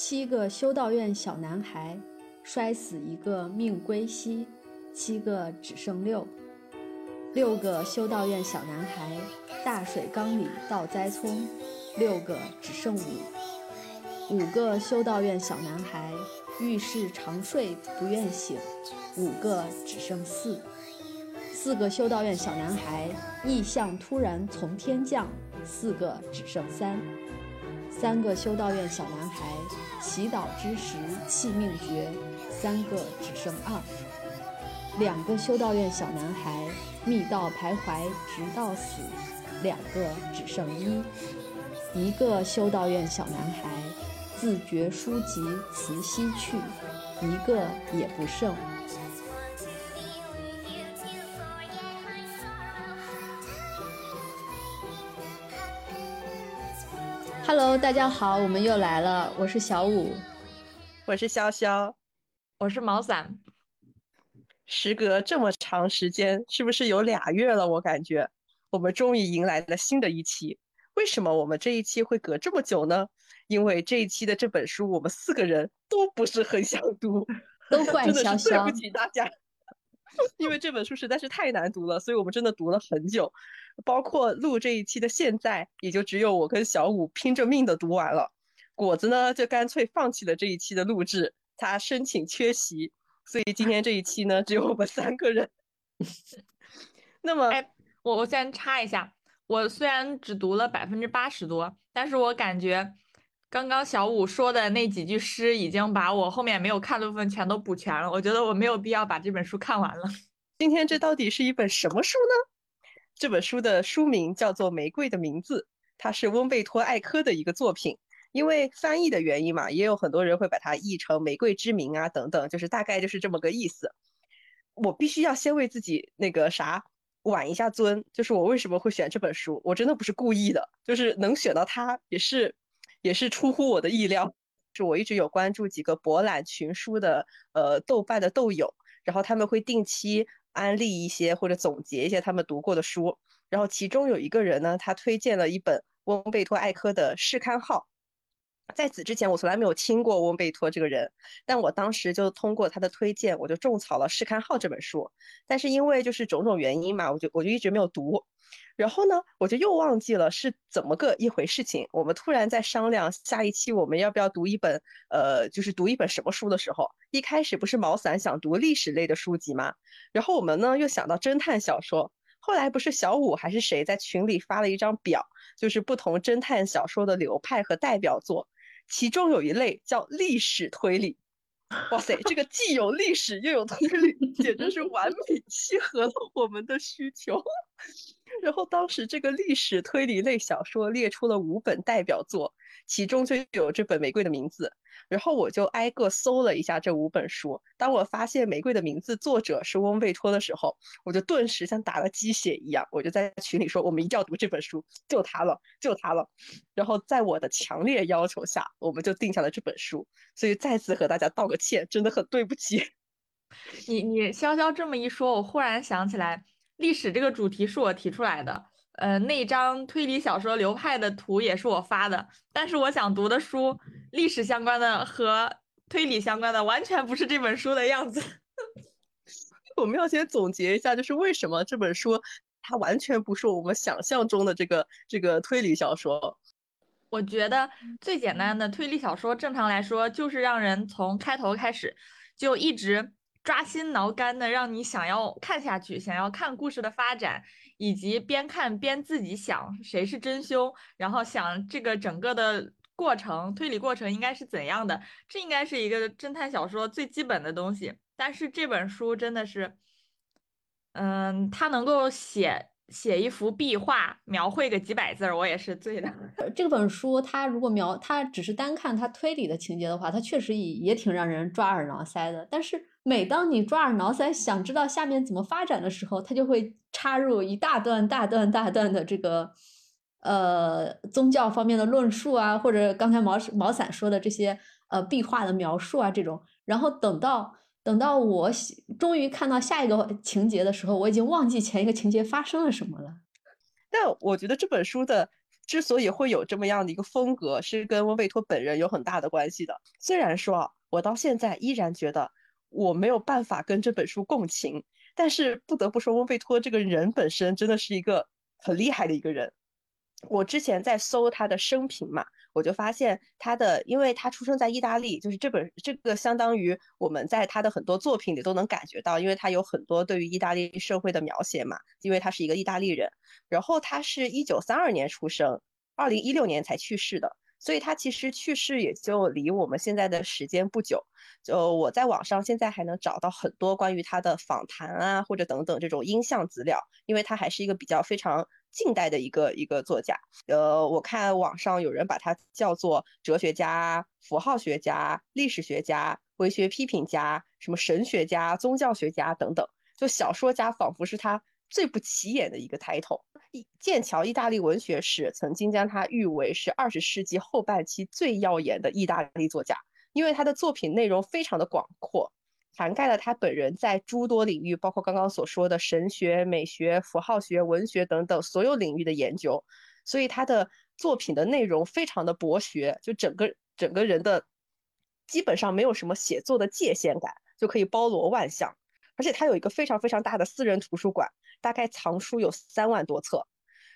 七个修道院小男孩，摔死一个命归西，七个只剩六。六个修道院小男孩，大水缸里倒栽葱，六个只剩五。五个修道院小男孩，遇事长睡不愿醒，五个只剩四。四个修道院小男孩，异象突然从天降，四个只剩三。三个修道院小男孩，祈祷之时气命绝，三个只剩二。两个修道院小男孩，密道徘徊直到死，两个只剩一。一个修道院小男孩，自觉书籍辞西去，一个也不剩。Hello，大家好，我们又来了，我是小五，我是潇潇，我是毛伞。时隔这么长时间，是不是有俩月了？我感觉我们终于迎来了新的一期。为什么我们这一期会隔这么久呢？因为这一期的这本书，我们四个人都不是很想读，都怪 潇潇，对不起大家。因为这本书实在是太难读了，所以我们真的读了很久。包括录这一期的现在，也就只有我跟小五拼着命的读完了。果子呢，就干脆放弃了这一期的录制，他申请缺席，所以今天这一期呢，只有我们三个人。那么，哎，我我先插一下，我虽然只读了百分之八十多，但是我感觉刚刚小五说的那几句诗，已经把我后面没有看的部分全都补全了。我觉得我没有必要把这本书看完了。今天这到底是一本什么书呢？这本书的书名叫做《玫瑰的名字》，它是翁贝托·艾科的一个作品。因为翻译的原因嘛，也有很多人会把它译成《玫瑰之名》啊等等，就是大概就是这么个意思。我必须要先为自己那个啥挽一下尊，就是我为什么会选这本书，我真的不是故意的，就是能选到它也是也是出乎我的意料。是我一直有关注几个博览群书的呃豆瓣的豆友，然后他们会定期。安利一些或者总结一些他们读过的书，然后其中有一个人呢，他推荐了一本翁贝托·艾科的《试刊号》。在此之前，我从来没有听过翁贝托这个人，但我当时就通过他的推荐，我就种草了《试刊号》这本书。但是因为就是种种原因嘛，我就我就一直没有读。然后呢，我就又忘记了是怎么个一回事情。我们突然在商量下一期我们要不要读一本，呃，就是读一本什么书的时候，一开始不是毛伞想读历史类的书籍吗？然后我们呢又想到侦探小说，后来不是小五还是谁在群里发了一张表，就是不同侦探小说的流派和代表作，其中有一类叫历史推理。哇塞，这个既有历史又有推理，简直是完美契合了我们的需求。然后当时这个历史推理类小说列出了五本代表作，其中就有这本《玫瑰的名字》。然后我就挨个搜了一下这五本书。当我发现《玫瑰的名字》作者是翁贝托的时候，我就顿时像打了鸡血一样，我就在群里说：“我们一定要读这本书，就它了，就它了。”然后在我的强烈要求下，我们就定下了这本书。所以再次和大家道个歉，真的很对不起。你你潇潇这么一说，我忽然想起来。历史这个主题是我提出来的，呃，那张推理小说流派的图也是我发的，但是我想读的书，历史相关的和推理相关的，完全不是这本书的样子。我们要先总结一下，就是为什么这本书它完全不是我们想象中的这个这个推理小说。我觉得最简单的推理小说，正常来说就是让人从开头开始就一直。抓心挠肝的，让你想要看下去，想要看故事的发展，以及边看边自己想谁是真凶，然后想这个整个的过程推理过程应该是怎样的。这应该是一个侦探小说最基本的东西。但是这本书真的是，嗯，它能够写写一幅壁画，描绘个几百字儿，我也是醉的。这本书它如果描，它只是单看它推理的情节的话，它确实也也挺让人抓耳挠腮的。但是每当你抓耳挠腮，想知道下面怎么发展的时候，他就会插入一大段、大段、大段的这个呃宗教方面的论述啊，或者刚才毛毛伞说的这些呃壁画的描述啊，这种。然后等到等到我终于看到下一个情节的时候，我已经忘记前一个情节发生了什么了。但我觉得这本书的之所以会有这么样的一个风格，是跟温贝托本人有很大的关系的。虽然说，我到现在依然觉得我没有办法跟这本书共情，但是不得不说，翁贝托这个人本身真的是一个很厉害的一个人。我之前在搜他的生平嘛，我就发现他的，因为他出生在意大利，就是这本这个相当于我们在他的很多作品里都能感觉到，因为他有很多对于意大利社会的描写嘛，因为他是一个意大利人。然后他是一九三二年出生，二零一六年才去世的，所以他其实去世也就离我们现在的时间不久。就我在网上现在还能找到很多关于他的访谈啊，或者等等这种音像资料，因为他还是一个比较非常。近代的一个一个作家，呃，我看网上有人把他叫做哲学家、符号学家、历史学家、文学批评家、什么神学家、宗教学家等等，就小说家仿佛是他最不起眼的一个 title。剑桥意大利文学史曾经将他誉为是二十世纪后半期最耀眼的意大利作家，因为他的作品内容非常的广阔。涵盖了他本人在诸多领域，包括刚刚所说的神学、美学、符号学、文学等等所有领域的研究，所以他的作品的内容非常的博学，就整个整个人的基本上没有什么写作的界限感，就可以包罗万象。而且他有一个非常非常大的私人图书馆，大概藏书有三万多册。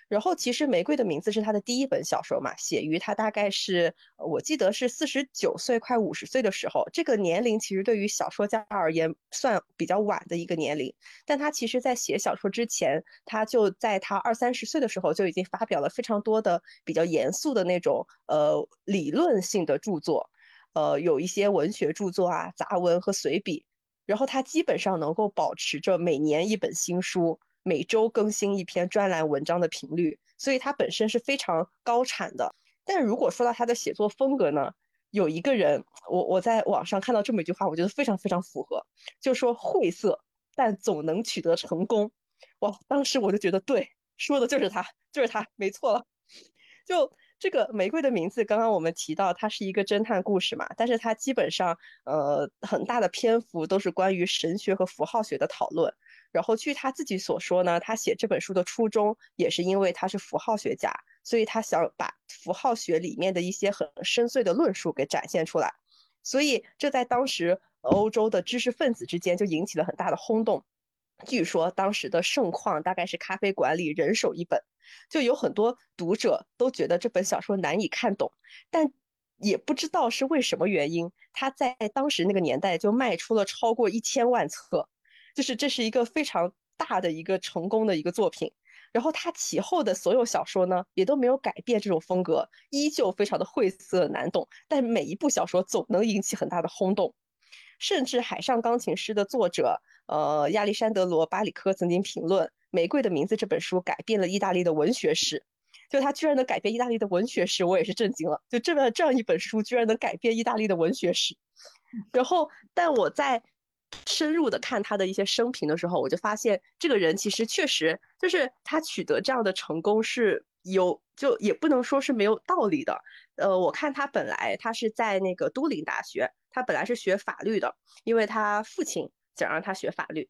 然后其实《玫瑰的名字》是他的第一本小说嘛，写于他大概是我记得是四十九岁快五十岁的时候，这个年龄其实对于小说家而言算比较晚的一个年龄。但他其实在写小说之前，他就在他二三十岁的时候就已经发表了非常多的比较严肃的那种呃理论性的著作，呃有一些文学著作啊、杂文和随笔。然后他基本上能够保持着每年一本新书。每周更新一篇专栏文章的频率，所以他本身是非常高产的。但如果说到他的写作风格呢，有一个人，我我在网上看到这么一句话，我觉得非常非常符合，就说晦涩，但总能取得成功。哇，当时我就觉得对，说的就是他，就是他，没错了。就这个玫瑰的名字，刚刚我们提到它是一个侦探故事嘛，但是它基本上呃很大的篇幅都是关于神学和符号学的讨论。然后据他自己所说呢，他写这本书的初衷也是因为他是符号学家，所以他想把符号学里面的一些很深邃的论述给展现出来。所以这在当时欧洲的知识分子之间就引起了很大的轰动。据说当时的盛况大概是咖啡馆里人手一本，就有很多读者都觉得这本小说难以看懂，但也不知道是为什么原因，他在当时那个年代就卖出了超过一千万册。就是这是一个非常大的一个成功的一个作品，然后他其后的所有小说呢，也都没有改变这种风格，依旧非常的晦涩难懂，但每一部小说总能引起很大的轰动，甚至《海上钢琴师》的作者，呃，亚历山德罗·巴里科曾经评论《玫瑰的名字》这本书改变了意大利的文学史，就他居然能改变意大利的文学史，我也是震惊了，就这么这样一本书居然能改变意大利的文学史，然后，但我在。深入的看他的一些生平的时候，我就发现这个人其实确实就是他取得这样的成功是有，就也不能说是没有道理的。呃，我看他本来他是在那个都灵大学，他本来是学法律的，因为他父亲想让他学法律，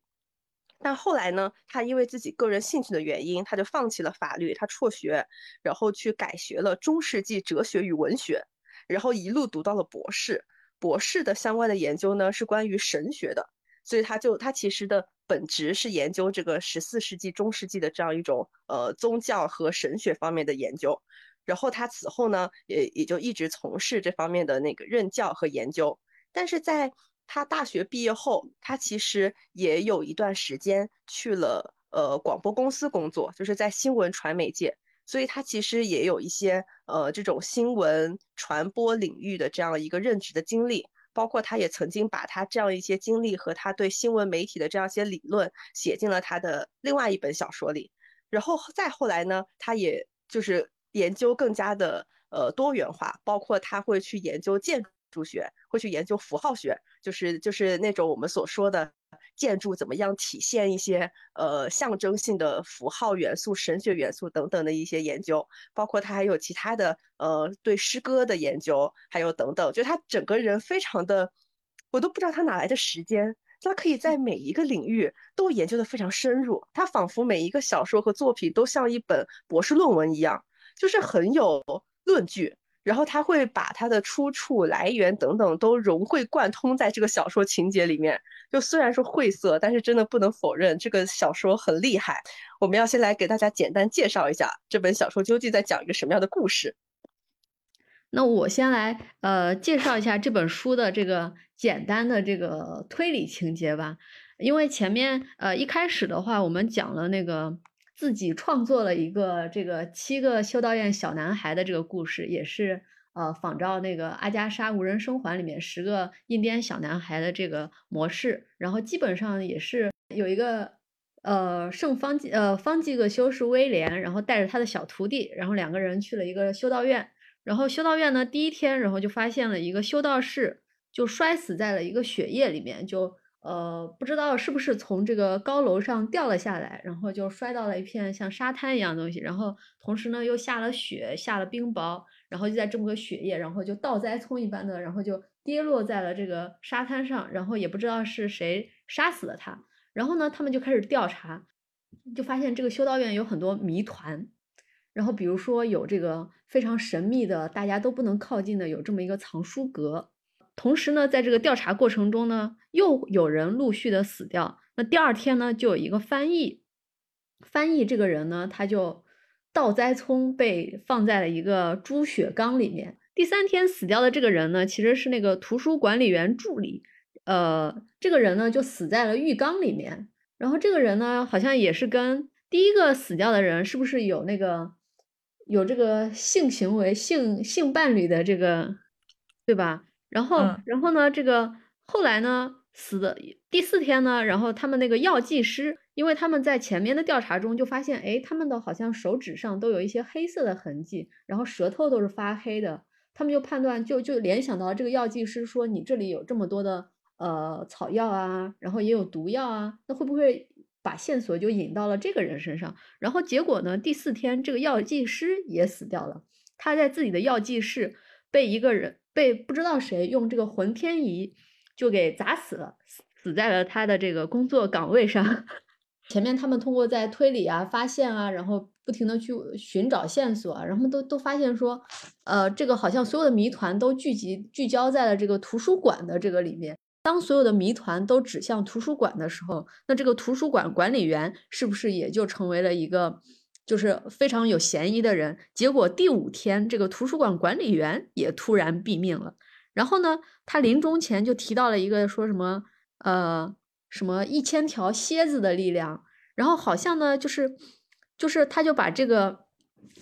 但后来呢，他因为自己个人兴趣的原因，他就放弃了法律，他辍学，然后去改学了中世纪哲学与文学，然后一路读到了博士。博士的相关的研究呢是关于神学的，所以他就他其实的本职是研究这个十四世纪中世纪的这样一种呃宗教和神学方面的研究，然后他此后呢也也就一直从事这方面的那个任教和研究，但是在他大学毕业后，他其实也有一段时间去了呃广播公司工作，就是在新闻传媒界。所以他其实也有一些呃这种新闻传播领域的这样一个任职的经历，包括他也曾经把他这样一些经历和他对新闻媒体的这样一些理论写进了他的另外一本小说里。然后再后来呢，他也就是研究更加的呃多元化，包括他会去研究建筑学，会去研究符号学，就是就是那种我们所说的。建筑怎么样体现一些呃象征性的符号元素、神学元素等等的一些研究，包括他还有其他的呃对诗歌的研究，还有等等，就他整个人非常的，我都不知道他哪来的时间，他可以在每一个领域都研究的非常深入，他仿佛每一个小说和作品都像一本博士论文一样，就是很有论据。然后他会把他的出处、来源等等都融会贯通在这个小说情节里面。就虽然说晦涩，但是真的不能否认这个小说很厉害。我们要先来给大家简单介绍一下这本小说究竟在讲一个什么样的故事。那我先来呃介绍一下这本书的这个简单的这个推理情节吧。因为前面呃一开始的话，我们讲了那个。自己创作了一个这个七个修道院小男孩的这个故事，也是呃仿照那个阿加莎无人生还里面十个印第安小男孩的这个模式，然后基本上也是有一个呃圣方济呃方济各修士威廉，然后带着他的小徒弟，然后两个人去了一个修道院，然后修道院呢第一天，然后就发现了一个修道士就摔死在了一个血液里面，就。呃，不知道是不是从这个高楼上掉了下来，然后就摔到了一片像沙滩一样的东西，然后同时呢又下了雪，下了冰雹，然后就在这么个雪夜，然后就倒栽葱一般的，然后就跌落在了这个沙滩上，然后也不知道是谁杀死了他，然后呢他们就开始调查，就发现这个修道院有很多谜团，然后比如说有这个非常神秘的，大家都不能靠近的，有这么一个藏书阁。同时呢，在这个调查过程中呢，又有人陆续的死掉。那第二天呢，就有一个翻译，翻译这个人呢，他就倒栽葱被放在了一个猪血缸里面。第三天死掉的这个人呢，其实是那个图书管理员助理，呃，这个人呢就死在了浴缸里面。然后这个人呢，好像也是跟第一个死掉的人是不是有那个有这个性行为、性性伴侣的这个，对吧？然后，然后呢？这个后来呢？死的第四天呢？然后他们那个药剂师，因为他们在前面的调查中就发现，哎，他们的好像手指上都有一些黑色的痕迹，然后舌头都是发黑的。他们就判断，就就联想到这个药剂师说，你这里有这么多的呃草药啊，然后也有毒药啊，那会不会把线索就引到了这个人身上？然后结果呢？第四天，这个药剂师也死掉了，他在自己的药剂室被一个人。被不知道谁用这个浑天仪就给砸死了，死在了他的这个工作岗位上。前面他们通过在推理啊、发现啊，然后不停的去寻找线索，然后都都发现说，呃，这个好像所有的谜团都聚集聚焦在了这个图书馆的这个里面。当所有的谜团都指向图书馆的时候，那这个图书馆管理员是不是也就成为了一个？就是非常有嫌疑的人，结果第五天，这个图书馆管理员也突然毙命了。然后呢，他临终前就提到了一个说什么，呃，什么一千条蝎子的力量。然后好像呢，就是就是他就把这个，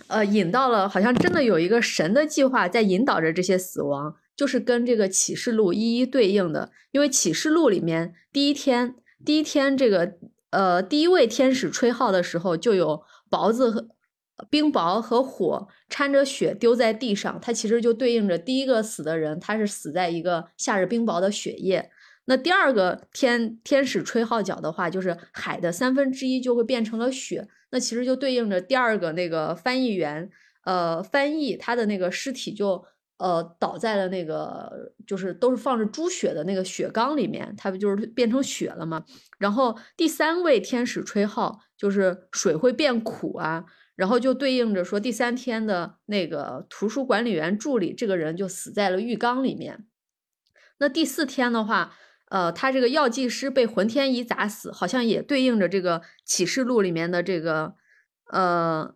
呃，引到了，好像真的有一个神的计划在引导着这些死亡，就是跟这个启示录一一对应的。因为启示录里面第一天，第一天这个，呃，第一位天使吹号的时候就有。雹子和冰雹和火掺着雪丢在地上，它其实就对应着第一个死的人，他是死在一个夏日冰雹的雪夜。那第二个天天使吹号角的话，就是海的三分之一就会变成了雪，那其实就对应着第二个那个翻译员，呃，翻译他的那个尸体就呃倒在了那个就是都是放着猪血的那个血缸里面，它不就是变成雪了吗？然后第三位天使吹号。就是水会变苦啊，然后就对应着说第三天的那个图书管理员助理这个人就死在了浴缸里面。那第四天的话，呃，他这个药剂师被浑天仪砸死，好像也对应着这个启示录里面的这个呃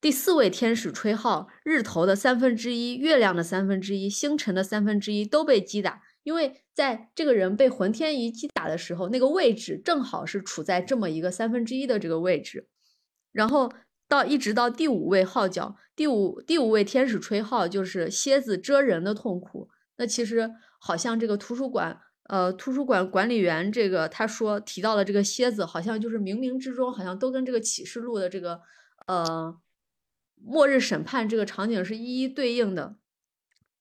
第四位天使吹号，日头的三分之一、月亮的三分之一、星辰的三分之一都被击打。因为在这个人被浑天仪击打的时候，那个位置正好是处在这么一个三分之一的这个位置，然后到一直到第五位号角，第五第五位天使吹号，就是蝎子蛰人的痛苦。那其实好像这个图书馆，呃，图书馆管理员这个他说提到了这个蝎子，好像就是冥冥之中好像都跟这个启示录的这个呃末日审判这个场景是一一对应的。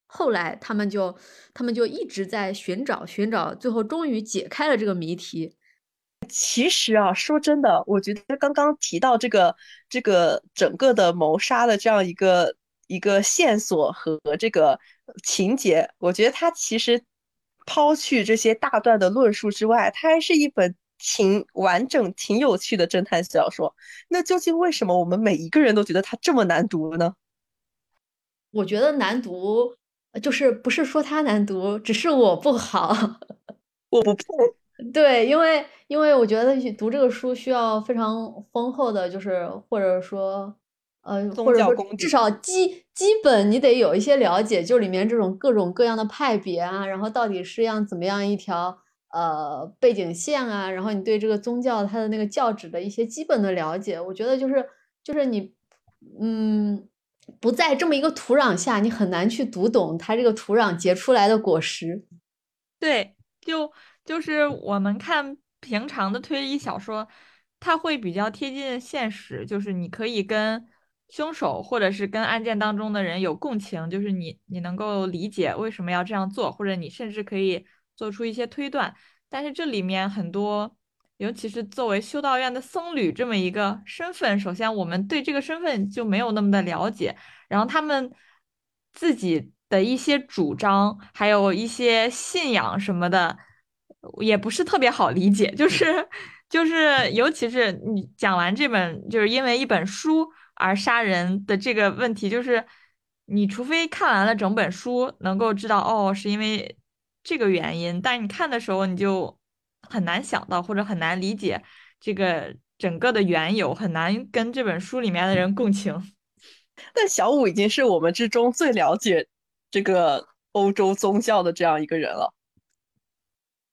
后来他们就，他们就一直在寻找寻找，最后终于解开了这个谜题。其实啊，说真的，我觉得刚刚提到这个这个整个的谋杀的这样一个一个线索和这个情节，我觉得它其实抛去这些大段的论述之外，它还是一本挺完整、挺有趣的侦探小说。那究竟为什么我们每一个人都觉得它这么难读呢？我觉得难读，就是不是说它难读，只是我不好，我不配。对，因为因为我觉得读这个书需要非常丰厚的，就是或者说，呃，或者说至少基基本你得有一些了解，就里面这种各种各样的派别啊，然后到底是样怎么样一条呃背景线啊，然后你对这个宗教它的那个教旨的一些基本的了解，我觉得就是就是你嗯不在这么一个土壤下，你很难去读懂它这个土壤结出来的果实。对，就。就是我们看平常的推理小说，它会比较贴近现实，就是你可以跟凶手或者是跟案件当中的人有共情，就是你你能够理解为什么要这样做，或者你甚至可以做出一些推断。但是这里面很多，尤其是作为修道院的僧侣这么一个身份，首先我们对这个身份就没有那么的了解，然后他们自己的一些主张，还有一些信仰什么的。也不是特别好理解，就是就是，尤其是你讲完这本，就是因为一本书而杀人的这个问题，就是你除非看完了整本书，能够知道哦，是因为这个原因，但你看的时候你就很难想到或者很难理解这个整个的缘由，很难跟这本书里面的人共情。但小五已经是我们之中最了解这个欧洲宗教的这样一个人了。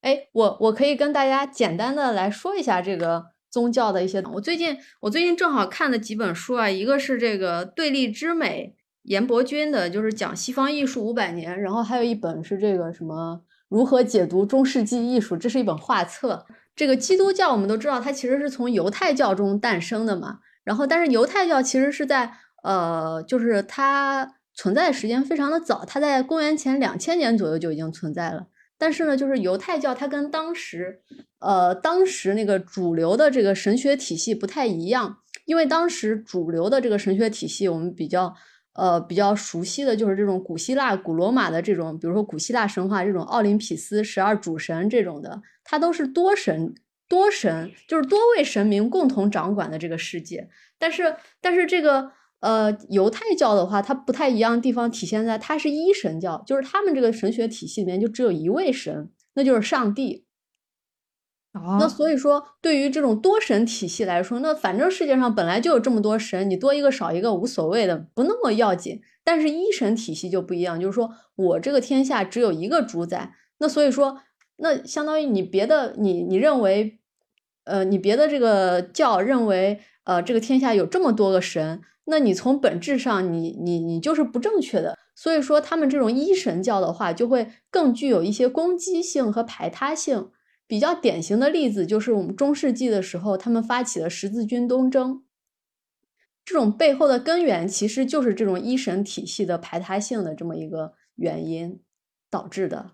哎，我我可以跟大家简单的来说一下这个宗教的一些。我最近我最近正好看的几本书啊，一个是这个对立之美，严伯钧的，就是讲西方艺术五百年，然后还有一本是这个什么如何解读中世纪艺术，这是一本画册。这个基督教我们都知道，它其实是从犹太教中诞生的嘛。然后，但是犹太教其实是在呃，就是它存在的时间非常的早，它在公元前两千年左右就已经存在了。但是呢，就是犹太教它跟当时，呃，当时那个主流的这个神学体系不太一样，因为当时主流的这个神学体系，我们比较，呃，比较熟悉的就是这种古希腊、古罗马的这种，比如说古希腊神话这种奥林匹斯十二主神这种的，它都是多神、多神，就是多位神明共同掌管的这个世界。但是，但是这个。呃，犹太教的话，它不太一样的地方体现在它是一神教，就是他们这个神学体系里面就只有一位神，那就是上帝。那所以说，对于这种多神体系来说，那反正世界上本来就有这么多神，你多一个少一个无所谓的，不那么要紧。但是一神体系就不一样，就是说我这个天下只有一个主宰，那所以说，那相当于你别的你你认为，呃，你别的这个教认为，呃，这个天下有这么多个神。那你从本质上，你你你就是不正确的。所以说，他们这种一神教的话，就会更具有一些攻击性和排他性。比较典型的例子就是我们中世纪的时候，他们发起了十字军东征。这种背后的根源，其实就是这种一神体系的排他性的这么一个原因导致的。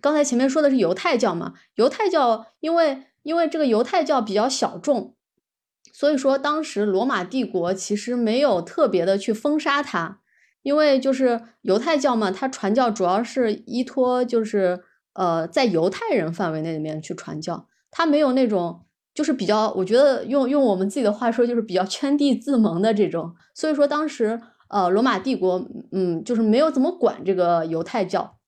刚才前面说的是犹太教嘛？犹太教因为因为这个犹太教比较小众。所以说，当时罗马帝国其实没有特别的去封杀它，因为就是犹太教嘛，它传教主要是依托就是呃在犹太人范围内里面去传教，它没有那种就是比较，我觉得用用我们自己的话说，就是比较圈地自萌的这种。所以说，当时呃罗马帝国嗯就是没有怎么管这个犹太教，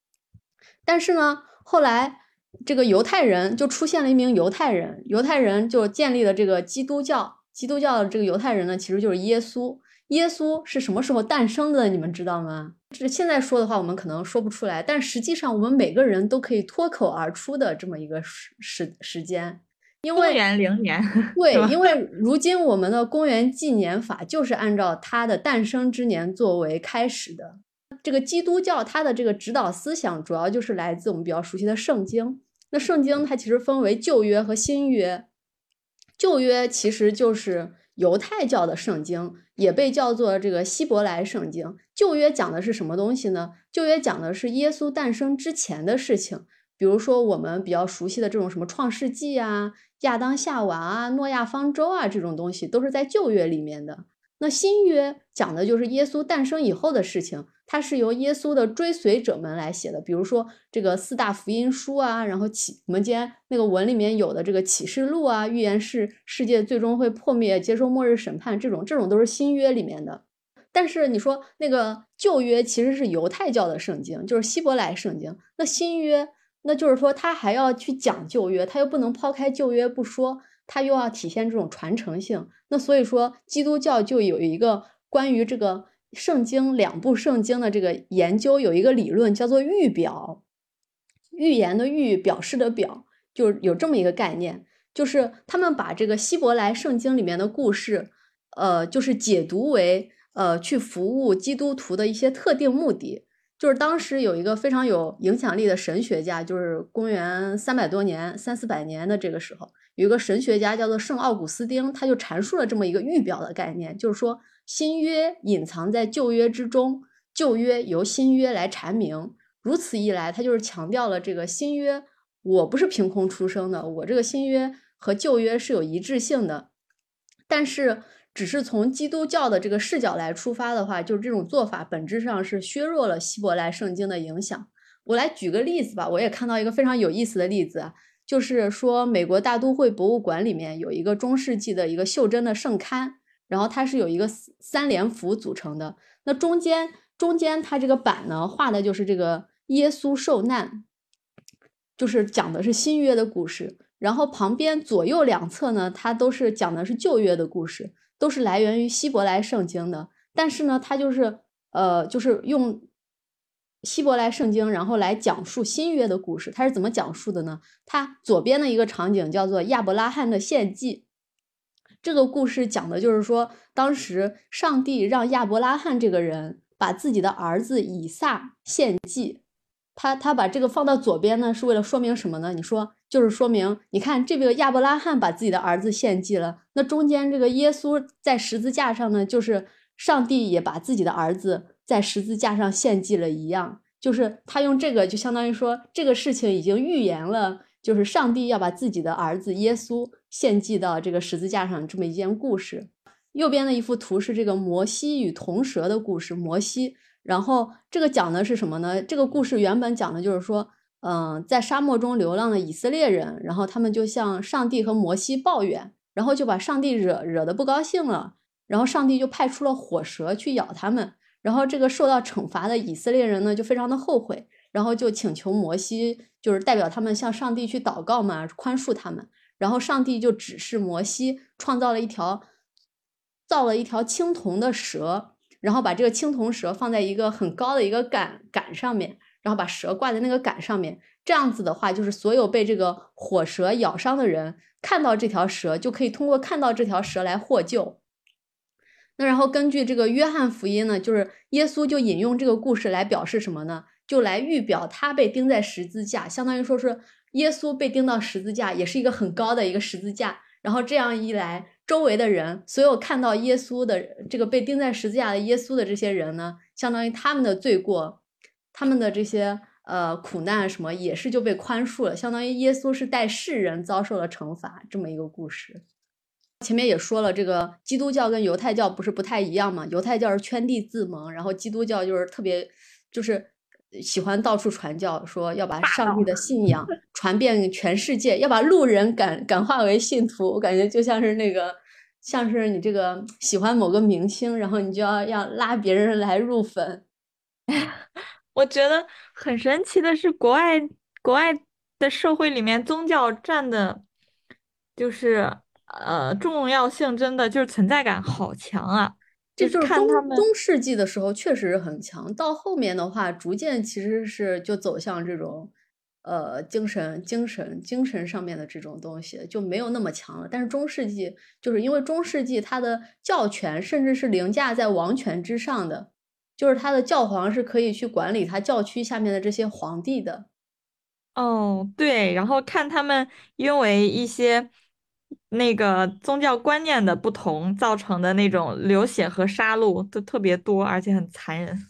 但是呢，后来这个犹太人就出现了一名犹太人，犹太人就建立了这个基督教。基督教的这个犹太人呢，其实就是耶稣。耶稣是什么时候诞生的？你们知道吗？这现在说的话，我们可能说不出来。但实际上，我们每个人都可以脱口而出的这么一个时时时间，因为公元零年。对，因为如今我们的公元纪年法就是按照他的诞生之年作为开始的。这个基督教它的这个指导思想，主要就是来自我们比较熟悉的圣经。那圣经它其实分为旧约和新约。旧约其实就是犹太教的圣经，也被叫做这个希伯来圣经。旧约讲的是什么东西呢？旧约讲的是耶稣诞生之前的事情，比如说我们比较熟悉的这种什么创世纪啊、亚当夏娃啊、诺亚方舟啊这种东西，都是在旧约里面的。那新约讲的就是耶稣诞生以后的事情，它是由耶稣的追随者们来写的。比如说这个四大福音书啊，然后启我们今天那个文里面有的这个启示录啊，预言是世界最终会破灭，接受末日审判，这种这种都是新约里面的。但是你说那个旧约其实是犹太教的圣经，就是希伯来圣经。那新约，那就是说他还要去讲旧约，他又不能抛开旧约不说。它又要体现这种传承性，那所以说基督教就有一个关于这个圣经两部圣经的这个研究，有一个理论叫做预表，预言的预，表示的表，就有这么一个概念，就是他们把这个希伯来圣经里面的故事，呃，就是解读为呃去服务基督徒的一些特定目的。就是当时有一个非常有影响力的神学家，就是公元三百多年、三四百年的这个时候。有一个神学家叫做圣奥古斯丁，他就阐述了这么一个预表的概念，就是说新约隐藏在旧约之中，旧约由新约来阐明。如此一来，他就是强调了这个新约，我不是凭空出生的，我这个新约和旧约是有一致性的。但是，只是从基督教的这个视角来出发的话，就是这种做法本质上是削弱了希伯来圣经的影响。我来举个例子吧，我也看到一个非常有意思的例子。就是说，美国大都会博物馆里面有一个中世纪的一个袖珍的圣龛，然后它是有一个三连符组成的。那中间中间它这个版呢，画的就是这个耶稣受难，就是讲的是新约的故事。然后旁边左右两侧呢，它都是讲的是旧约的故事，都是来源于希伯来圣经的。但是呢，它就是呃，就是用。希伯来圣经，然后来讲述新约的故事，它是怎么讲述的呢？它左边的一个场景叫做亚伯拉罕的献祭，这个故事讲的就是说，当时上帝让亚伯拉罕这个人把自己的儿子以撒献祭。他他把这个放到左边呢，是为了说明什么呢？你说就是说明，你看这个亚伯拉罕把自己的儿子献祭了，那中间这个耶稣在十字架上呢，就是上帝也把自己的儿子。在十字架上献祭了一样，就是他用这个，就相当于说这个事情已经预言了，就是上帝要把自己的儿子耶稣献祭到这个十字架上这么一件故事。右边的一幅图是这个摩西与铜蛇的故事。摩西，然后这个讲的是什么呢？这个故事原本讲的就是说，嗯，在沙漠中流浪的以色列人，然后他们就向上帝和摩西抱怨，然后就把上帝惹惹得不高兴了，然后上帝就派出了火蛇去咬他们。然后这个受到惩罚的以色列人呢，就非常的后悔，然后就请求摩西，就是代表他们向上帝去祷告嘛，宽恕他们。然后上帝就指示摩西创造了一条，造了一条青铜的蛇，然后把这个青铜蛇放在一个很高的一个杆杆上面，然后把蛇挂在那个杆上面。这样子的话，就是所有被这个火蛇咬伤的人看到这条蛇，就可以通过看到这条蛇来获救。那然后根据这个约翰福音呢，就是耶稣就引用这个故事来表示什么呢？就来预表他被钉在十字架，相当于说是耶稣被钉到十字架，也是一个很高的一个十字架。然后这样一来，周围的人，所有看到耶稣的这个被钉在十字架的耶稣的这些人呢，相当于他们的罪过，他们的这些呃苦难什么，也是就被宽恕了，相当于耶稣是代世人遭受了惩罚这么一个故事。前面也说了，这个基督教跟犹太教不是不太一样嘛？犹太教是圈地自萌，然后基督教就是特别，就是喜欢到处传教，说要把上帝的 信仰传遍全世界，要把路人感感化为信徒。我感觉就像是那个，像是你这个喜欢某个明星，然后你就要要拉别人来入粉。我觉得很神奇的是，国外国外的社会里面，宗教占的，就是。呃，重要性真的就是存在感好强啊！这就是中中世纪的时候确实是很强，到后面的话，逐渐其实是就走向这种呃精神、精神、精神上面的这种东西就没有那么强了。但是中世纪就是因为中世纪它的教权甚至是凌驾在王权之上的，就是他的教皇是可以去管理他教区下面的这些皇帝的。哦，对，然后看他们因为一些。那个宗教观念的不同造成的那种流血和杀戮都特别多，而且很残忍。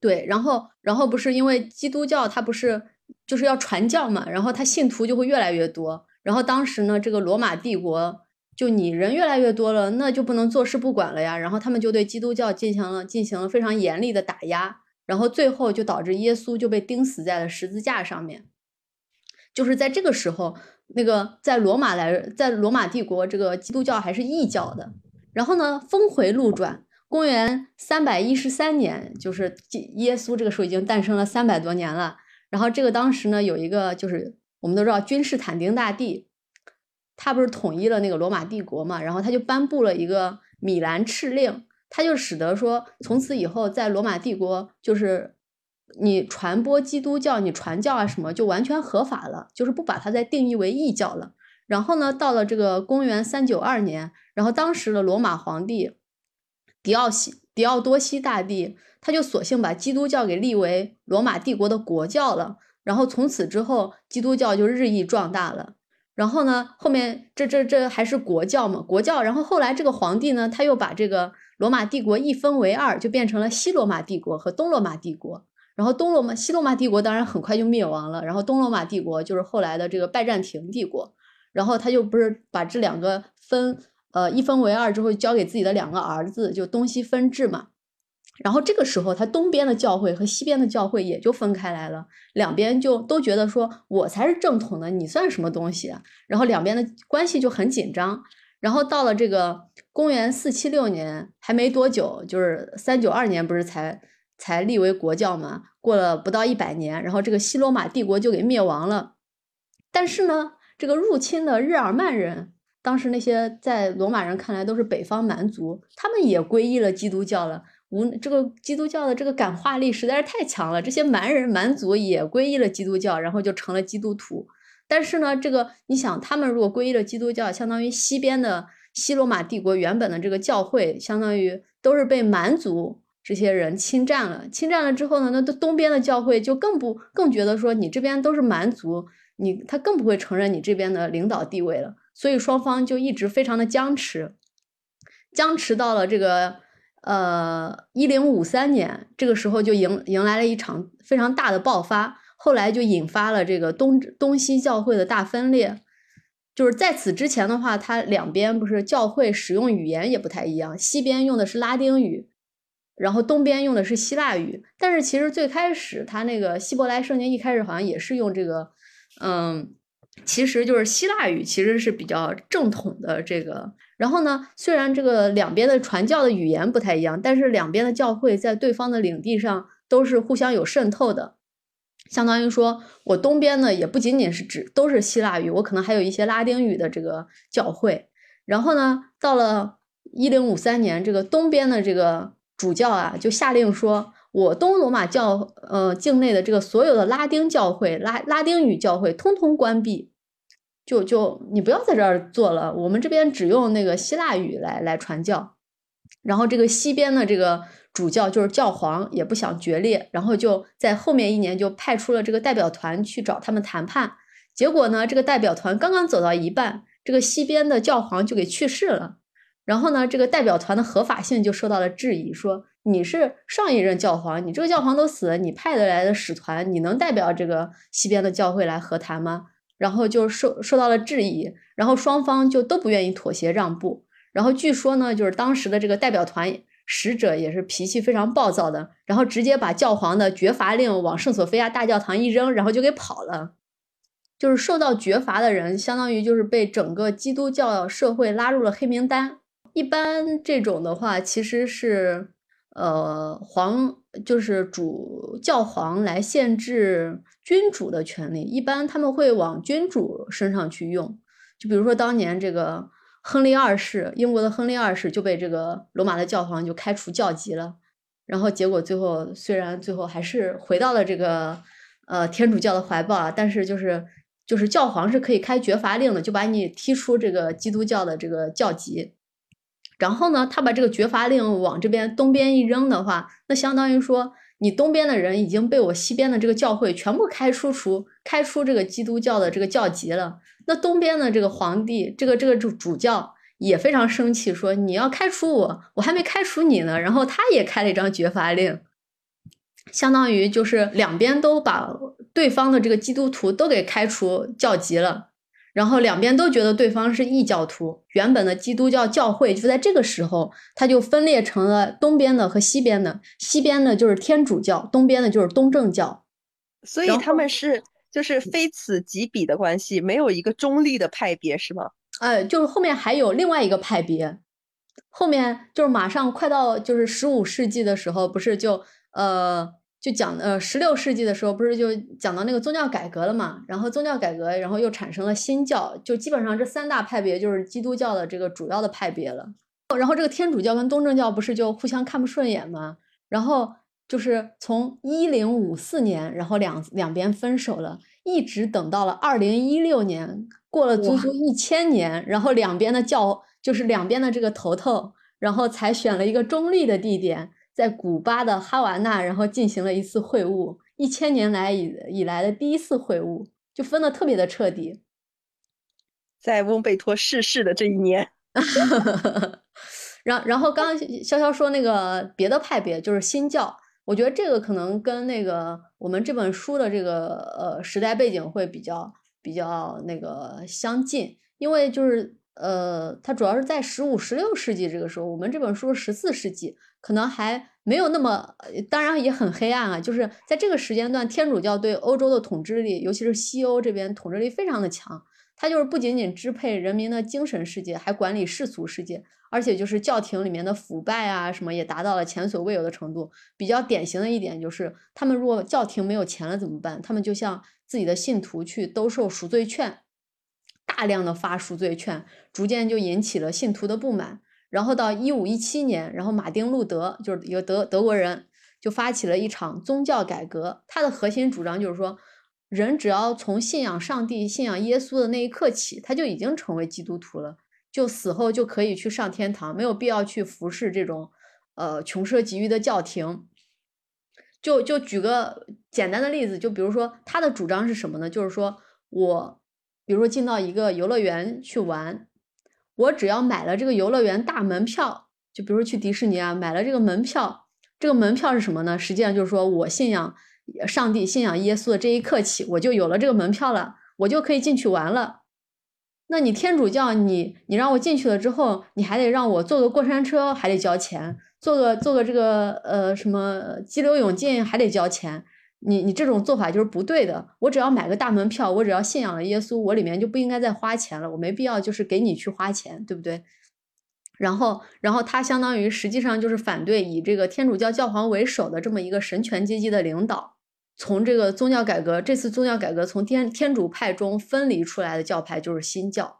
对，然后，然后不是因为基督教它不是就是要传教嘛，然后他信徒就会越来越多。然后当时呢，这个罗马帝国就你人越来越多了，那就不能坐视不管了呀。然后他们就对基督教进行了进行了非常严厉的打压，然后最后就导致耶稣就被钉死在了十字架上面。就是在这个时候，那个在罗马来，在罗马帝国，这个基督教还是异教的。然后呢，峰回路转，公元三百一十三年，就是耶稣这个时候已经诞生了三百多年了。然后这个当时呢，有一个就是我们都知道君士坦丁大帝。他不是统一了那个罗马帝国嘛，然后他就颁布了一个米兰敕令，他就使得说从此以后在罗马帝国就是你传播基督教、你传教啊什么就完全合法了，就是不把它再定义为异教了。然后呢，到了这个公元三九二年，然后当时的罗马皇帝狄奥西狄奥多西大帝，他就索性把基督教给立为罗马帝国的国教了。然后从此之后，基督教就日益壮大了。然后呢，后面这这这还是国教嘛？国教。然后后来这个皇帝呢，他又把这个罗马帝国一分为二，就变成了西罗马帝国和东罗马帝国。然后东罗马西罗马帝国当然很快就灭亡了。然后东罗马帝国就是后来的这个拜占庭帝国。然后他就不是把这两个分呃一分为二之后，交给自己的两个儿子，就东西分治嘛。然后这个时候，他东边的教会和西边的教会也就分开来了，两边就都觉得说我才是正统的，你算什么东西啊？然后两边的关系就很紧张。然后到了这个公元四七六年，还没多久，就是三九二年，不是才才立为国教嘛？过了不到一百年，然后这个西罗马帝国就给灭亡了。但是呢，这个入侵的日耳曼人，当时那些在罗马人看来都是北方蛮族，他们也皈依了基督教了。无这个基督教的这个感化力实在是太强了，这些蛮人蛮族也皈依了基督教，然后就成了基督徒。但是呢，这个你想，他们如果皈依了基督教，相当于西边的西罗马帝国原本的这个教会，相当于都是被蛮族这些人侵占了。侵占了之后呢，那东边的教会就更不更觉得说你这边都是蛮族，你他更不会承认你这边的领导地位了。所以双方就一直非常的僵持，僵持到了这个。呃，一零五三年，这个时候就迎迎来了一场非常大的爆发，后来就引发了这个东东西教会的大分裂。就是在此之前的话，它两边不是教会使用语言也不太一样，西边用的是拉丁语，然后东边用的是希腊语。但是其实最开始，它那个希伯来圣经一开始好像也是用这个，嗯。其实就是希腊语，其实是比较正统的这个。然后呢，虽然这个两边的传教的语言不太一样，但是两边的教会在对方的领地上都是互相有渗透的。相当于说，我东边呢也不仅仅是指都是希腊语，我可能还有一些拉丁语的这个教会。然后呢，到了一零五三年，这个东边的这个主教啊，就下令说。我东罗马教呃境内的这个所有的拉丁教会、拉拉丁语教会通通关闭，就就你不要在这儿做了，我们这边只用那个希腊语来来传教。然后这个西边的这个主教就是教皇也不想决裂，然后就在后面一年就派出了这个代表团去找他们谈判。结果呢，这个代表团刚刚走到一半，这个西边的教皇就给去世了。然后呢，这个代表团的合法性就受到了质疑，说。你是上一任教皇，你这个教皇都死了，你派的来的使团，你能代表这个西边的教会来和谈吗？然后就受受到了质疑，然后双方就都不愿意妥协让步。然后据说呢，就是当时的这个代表团使者也是脾气非常暴躁的，然后直接把教皇的绝罚令往圣索菲亚大教堂一扔，然后就给跑了。就是受到绝罚的人，相当于就是被整个基督教社会拉入了黑名单。一般这种的话，其实是。呃，皇就是主教皇来限制君主的权利，一般他们会往君主身上去用。就比如说当年这个亨利二世，英国的亨利二世就被这个罗马的教皇就开除教籍了。然后结果最后虽然最后还是回到了这个呃天主教的怀抱啊，但是就是就是教皇是可以开绝罚令的，就把你踢出这个基督教的这个教籍。然后呢，他把这个绝罚令往这边东边一扔的话，那相当于说，你东边的人已经被我西边的这个教会全部开除出开出这个基督教的这个教籍了。那东边的这个皇帝，这个这个主主教也非常生气，说你要开除我，我还没开除你呢。然后他也开了一张绝罚令，相当于就是两边都把对方的这个基督徒都给开除教籍了。然后两边都觉得对方是异教徒。原本的基督教教会就在这个时候，它就分裂成了东边的和西边的，西边的就是天主教，东边的就是东正教。所以他们是就是非此即彼的关系，没有一个中立的派别，是吗？呃，就是后面还有另外一个派别，后面就是马上快到就是十五世纪的时候，不是就呃。就讲呃，十六世纪的时候不是就讲到那个宗教改革了嘛？然后宗教改革，然后又产生了新教，就基本上这三大派别就是基督教的这个主要的派别了。然后这个天主教跟东正教不是就互相看不顺眼吗？然后就是从一零五四年，然后两两边分手了，一直等到了二零一六年，过了足足一千年，然后两边的教就是两边的这个头头，然后才选了一个中立的地点。在古巴的哈瓦那，然后进行了一次会晤，一千年来以以来的第一次会晤，就分的特别的彻底。在翁贝托逝世的这一年，然然后刚刚潇潇说那个别的派别就是新教，我觉得这个可能跟那个我们这本书的这个呃时代背景会比较比较那个相近，因为就是呃它主要是在十五、十六世纪这个时候，我们这本书十四世纪。可能还没有那么，当然也很黑暗啊。就是在这个时间段，天主教对欧洲的统治力，尤其是西欧这边统治力非常的强。它就是不仅仅支配人民的精神世界，还管理世俗世界，而且就是教廷里面的腐败啊什么也达到了前所未有的程度。比较典型的一点就是，他们如果教廷没有钱了怎么办？他们就向自己的信徒去兜售赎罪券，大量的发赎罪券，逐渐就引起了信徒的不满。然后到一五一七年，然后马丁路德就是一个德德国人，就发起了一场宗教改革。他的核心主张就是说，人只要从信仰上帝、信仰耶稣的那一刻起，他就已经成为基督徒了，就死后就可以去上天堂，没有必要去服侍这种呃穷奢极欲的教廷。就就举个简单的例子，就比如说他的主张是什么呢？就是说我，比如说进到一个游乐园去玩。我只要买了这个游乐园大门票，就比如去迪士尼啊，买了这个门票，这个门票是什么呢？实际上就是说我信仰上帝、信仰耶稣的这一刻起，我就有了这个门票了，我就可以进去玩了。那你天主教，你你让我进去了之后，你还得让我坐个过山车，还得交钱，坐个坐个这个呃什么激流勇进，还得交钱。你你这种做法就是不对的。我只要买个大门票，我只要信仰了耶稣，我里面就不应该再花钱了。我没必要就是给你去花钱，对不对？然后，然后他相当于实际上就是反对以这个天主教教皇为首的这么一个神权阶级的领导。从这个宗教改革，这次宗教改革从天天主派中分离出来的教派就是新教。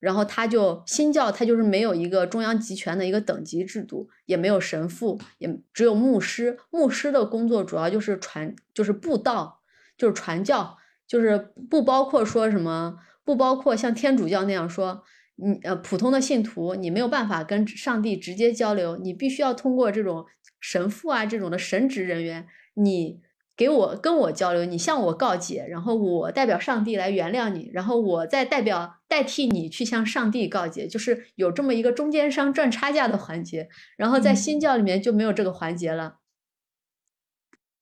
然后他就新教，他就是没有一个中央集权的一个等级制度，也没有神父，也只有牧师。牧师的工作主要就是传，就是布道，就是传教，就是不包括说什么，不包括像天主教那样说，你呃普通的信徒你没有办法跟上帝直接交流，你必须要通过这种神父啊这种的神职人员，你。给我跟我交流，你向我告解，然后我代表上帝来原谅你，然后我再代表代替你去向上帝告解，就是有这么一个中间商赚差价的环节。然后在新教里面就没有这个环节了。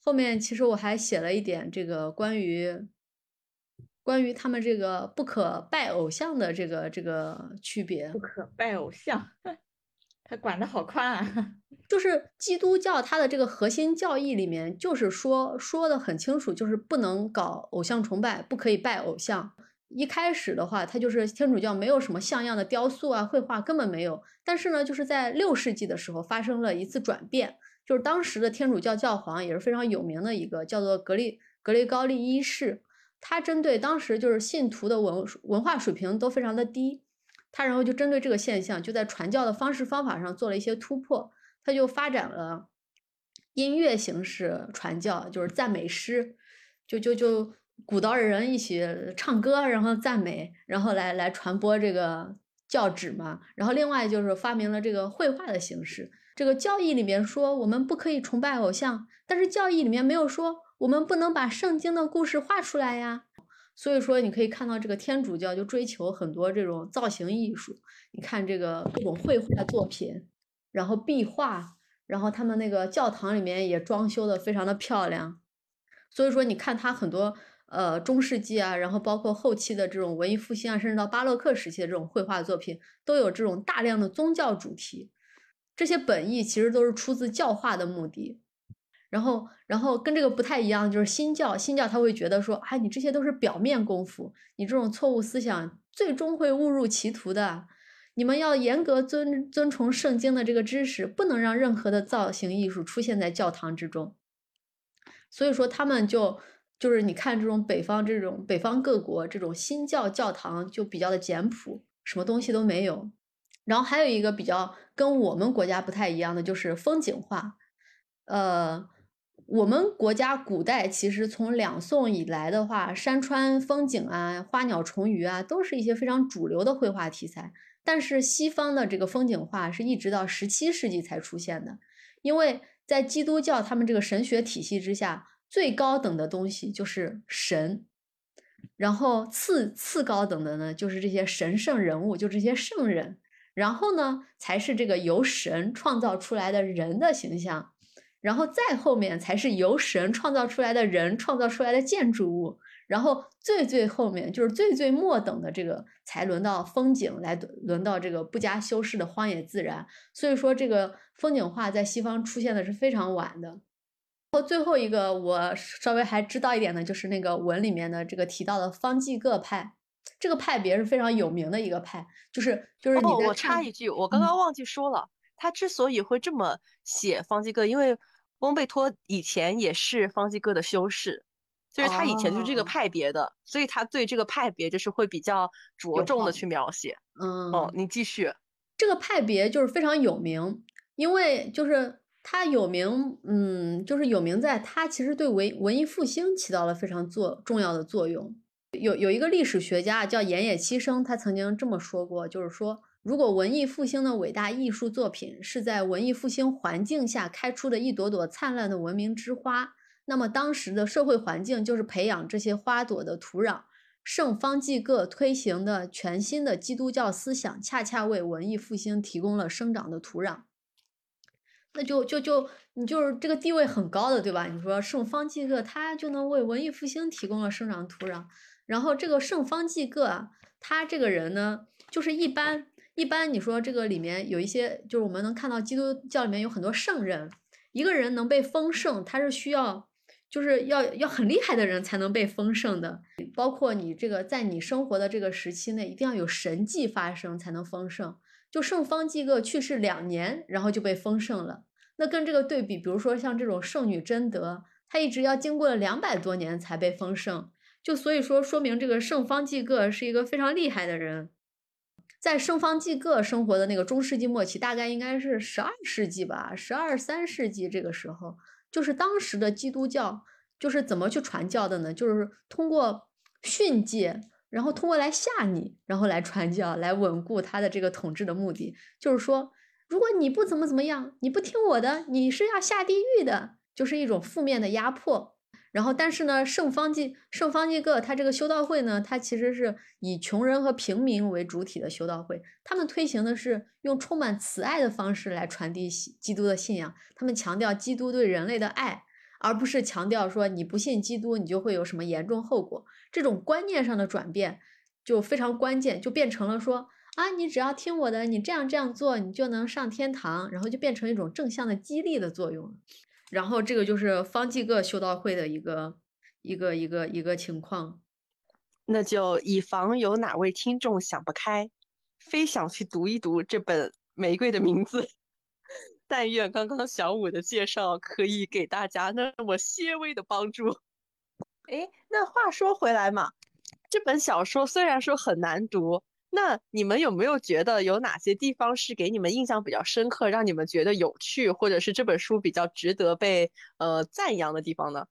后面其实我还写了一点这个关于关于他们这个不可拜偶像的这个这个区别。不可拜偶像。他管的好宽啊，就是基督教它的这个核心教义里面，就是说说的很清楚，就是不能搞偶像崇拜，不可以拜偶像。一开始的话，它就是天主教没有什么像样的雕塑啊、绘画，根本没有。但是呢，就是在六世纪的时候发生了一次转变，就是当时的天主教教皇也是非常有名的一个，叫做格利格雷高利一世，他针对当时就是信徒的文文化水平都非常的低。他然后就针对这个现象，就在传教的方式方法上做了一些突破。他就发展了音乐形式传教，就是赞美诗，就就就鼓捣人一起唱歌，然后赞美，然后来来传播这个教旨嘛。然后另外就是发明了这个绘画的形式。这个教义里面说我们不可以崇拜偶像，但是教义里面没有说我们不能把圣经的故事画出来呀。所以说，你可以看到这个天主教就追求很多这种造型艺术。你看这个各种绘画作品，然后壁画，然后他们那个教堂里面也装修的非常的漂亮。所以说，你看他很多呃中世纪啊，然后包括后期的这种文艺复兴啊，甚至到巴洛克时期的这种绘画作品，都有这种大量的宗教主题。这些本意其实都是出自教化的目的。然后，然后跟这个不太一样，就是新教，新教他会觉得说，哎，你这些都是表面功夫，你这种错误思想最终会误入歧途的。你们要严格遵遵从圣经的这个知识，不能让任何的造型艺术出现在教堂之中。所以说，他们就就是你看这种北方这种北方各国这种新教教堂就比较的简朴，什么东西都没有。然后还有一个比较跟我们国家不太一样的就是风景画，呃。我们国家古代其实从两宋以来的话，山川风景啊、花鸟虫鱼啊，都是一些非常主流的绘画题材。但是西方的这个风景画是一直到十七世纪才出现的，因为在基督教他们这个神学体系之下，最高等的东西就是神，然后次次高等的呢就是这些神圣人物，就这些圣人，然后呢才是这个由神创造出来的人的形象。然后再后面才是由神创造出来的人创造出来的建筑物，然后最最后面就是最最末等的这个才轮到风景来轮到这个不加修饰的荒野自然。所以说这个风景画在西方出现的是非常晚的。然后最后一个我稍微还知道一点的就是那个文里面的这个提到的方济各派，这个派别是非常有名的一个派，就是就是你我插一句，我刚刚忘记说了，他之所以会这么写方济各，因为。翁贝托以前也是方济各的修士，就是他以前就是这个派别的，所以他对这个派别就是会比较着重的去描写。嗯，哦，你继续。这个派别就是非常有名，因为就是他有名，嗯，就是有名在他其实对文文艺复兴起到了非常作重要的作用。有有一个历史学家叫岩野七生，他曾经这么说过，就是说。如果文艺复兴的伟大艺术作品是在文艺复兴环境下开出的一朵朵灿烂的文明之花，那么当时的社会环境就是培养这些花朵的土壤。圣方济各推行的全新的基督教思想，恰恰为文艺复兴提供了生长的土壤。那就就就你就是这个地位很高的，对吧？你说圣方济各他就能为文艺复兴提供了生长土壤。然后这个圣方济各啊，他这个人呢，就是一般。一般你说这个里面有一些，就是我们能看到基督教里面有很多圣人，一个人能被封圣，他是需要，就是要要很厉害的人才能被封圣的。包括你这个在你生活的这个时期内，一定要有神迹发生才能封圣。就圣方济各去世两年，然后就被封圣了。那跟这个对比，比如说像这种圣女贞德，她一直要经过了两百多年才被封圣。就所以说，说明这个圣方济各是一个非常厉害的人。在圣方济各生活的那个中世纪末期，大概应该是十二世纪吧，十二三世纪这个时候，就是当时的基督教就是怎么去传教的呢？就是通过训诫，然后通过来吓你，然后来传教，来稳固他的这个统治的目的。就是说，如果你不怎么怎么样，你不听我的，你是要下地狱的，就是一种负面的压迫。然后，但是呢，圣方济圣方济各他这个修道会呢，他其实是以穷人和平民为主体的修道会。他们推行的是用充满慈爱的方式来传递基督的信仰。他们强调基督对人类的爱，而不是强调说你不信基督，你就会有什么严重后果。这种观念上的转变就非常关键，就变成了说啊，你只要听我的，你这样这样做，你就能上天堂。然后就变成一种正向的激励的作用。然后这个就是方济各修道会的一个一个一个一个情况，那就以防有哪位听众想不开，非想去读一读这本《玫瑰的名字》，但愿刚刚小五的介绍可以给大家那么些微的帮助。哎，那话说回来嘛，这本小说虽然说很难读。那你们有没有觉得有哪些地方是给你们印象比较深刻，让你们觉得有趣，或者是这本书比较值得被呃赞扬的地方呢？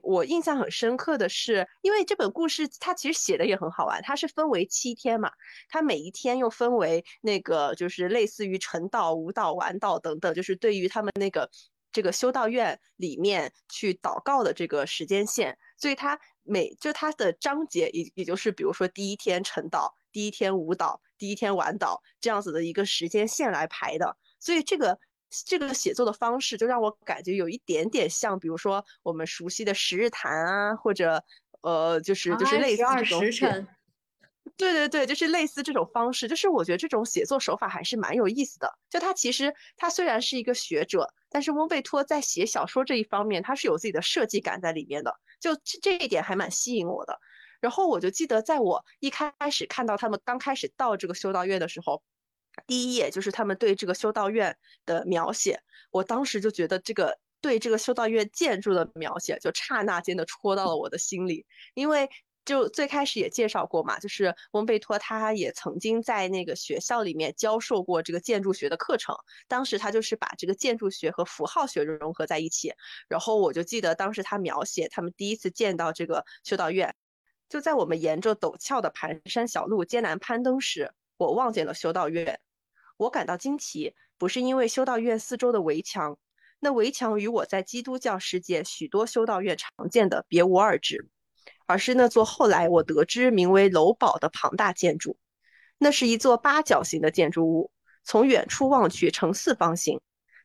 我印象很深刻的是，因为这本故事它其实写的也很好玩，它是分为七天嘛，它每一天又分为那个就是类似于晨祷、舞蹈、晚祷等等，就是对于他们那个这个修道院里面去祷告的这个时间线，所以它每就它的章节也也就是比如说第一天晨祷。第一天舞蹈，第一天晚祷，这样子的一个时间线来排的，所以这个这个写作的方式就让我感觉有一点点像，比如说我们熟悉的十日谈啊，或者呃，就是就是类似这种对对对，就是类似这种方式，就是我觉得这种写作手法还是蛮有意思的。就他其实他虽然是一个学者，但是翁贝托在写小说这一方面，他是有自己的设计感在里面的，就这这一点还蛮吸引我的。然后我就记得，在我一开始看到他们刚开始到这个修道院的时候，第一页就是他们对这个修道院的描写，我当时就觉得这个对这个修道院建筑的描写，就刹那间的戳到了我的心里，因为。就最开始也介绍过嘛，就是翁贝托他也曾经在那个学校里面教授过这个建筑学的课程，当时他就是把这个建筑学和符号学融合在一起。然后我就记得当时他描写他们第一次见到这个修道院，就在我们沿着陡峭的盘山小路艰难攀登时，我望见了修道院。我感到惊奇，不是因为修道院四周的围墙，那围墙与我在基督教世界许多修道院常见的别无二致。而是那座后来我得知名为楼堡的庞大建筑。那是一座八角形的建筑物，从远处望去呈四方形。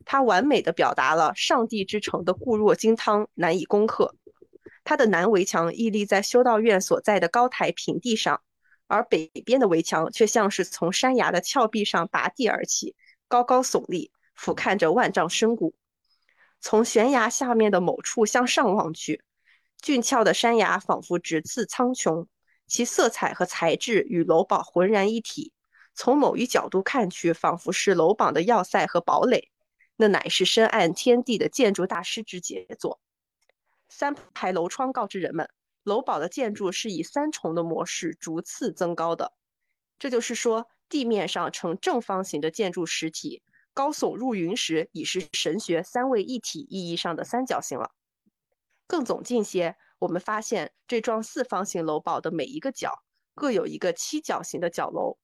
它完美的表达了上帝之城的固若金汤，难以攻克。它的南围墙屹立在修道院所在的高台平地上，而北边的围墙却像是从山崖的峭壁上拔地而起，高高耸立，俯瞰着万丈深谷。从悬崖下面的某处向上望去。俊俏的山崖仿佛直刺苍穹，其色彩和材质与楼堡浑然一体。从某一角度看去，仿佛是楼堡的要塞和堡垒。那乃是深谙天地的建筑大师之杰作。三排楼窗告知人们，楼堡的建筑是以三重的模式逐次增高的。这就是说，地面上呈正方形的建筑实体，高耸入云时，已是神学三位一体意义上的三角形了。更总近些，我们发现这幢四方形楼堡的每一个角各有一个七角形的角楼，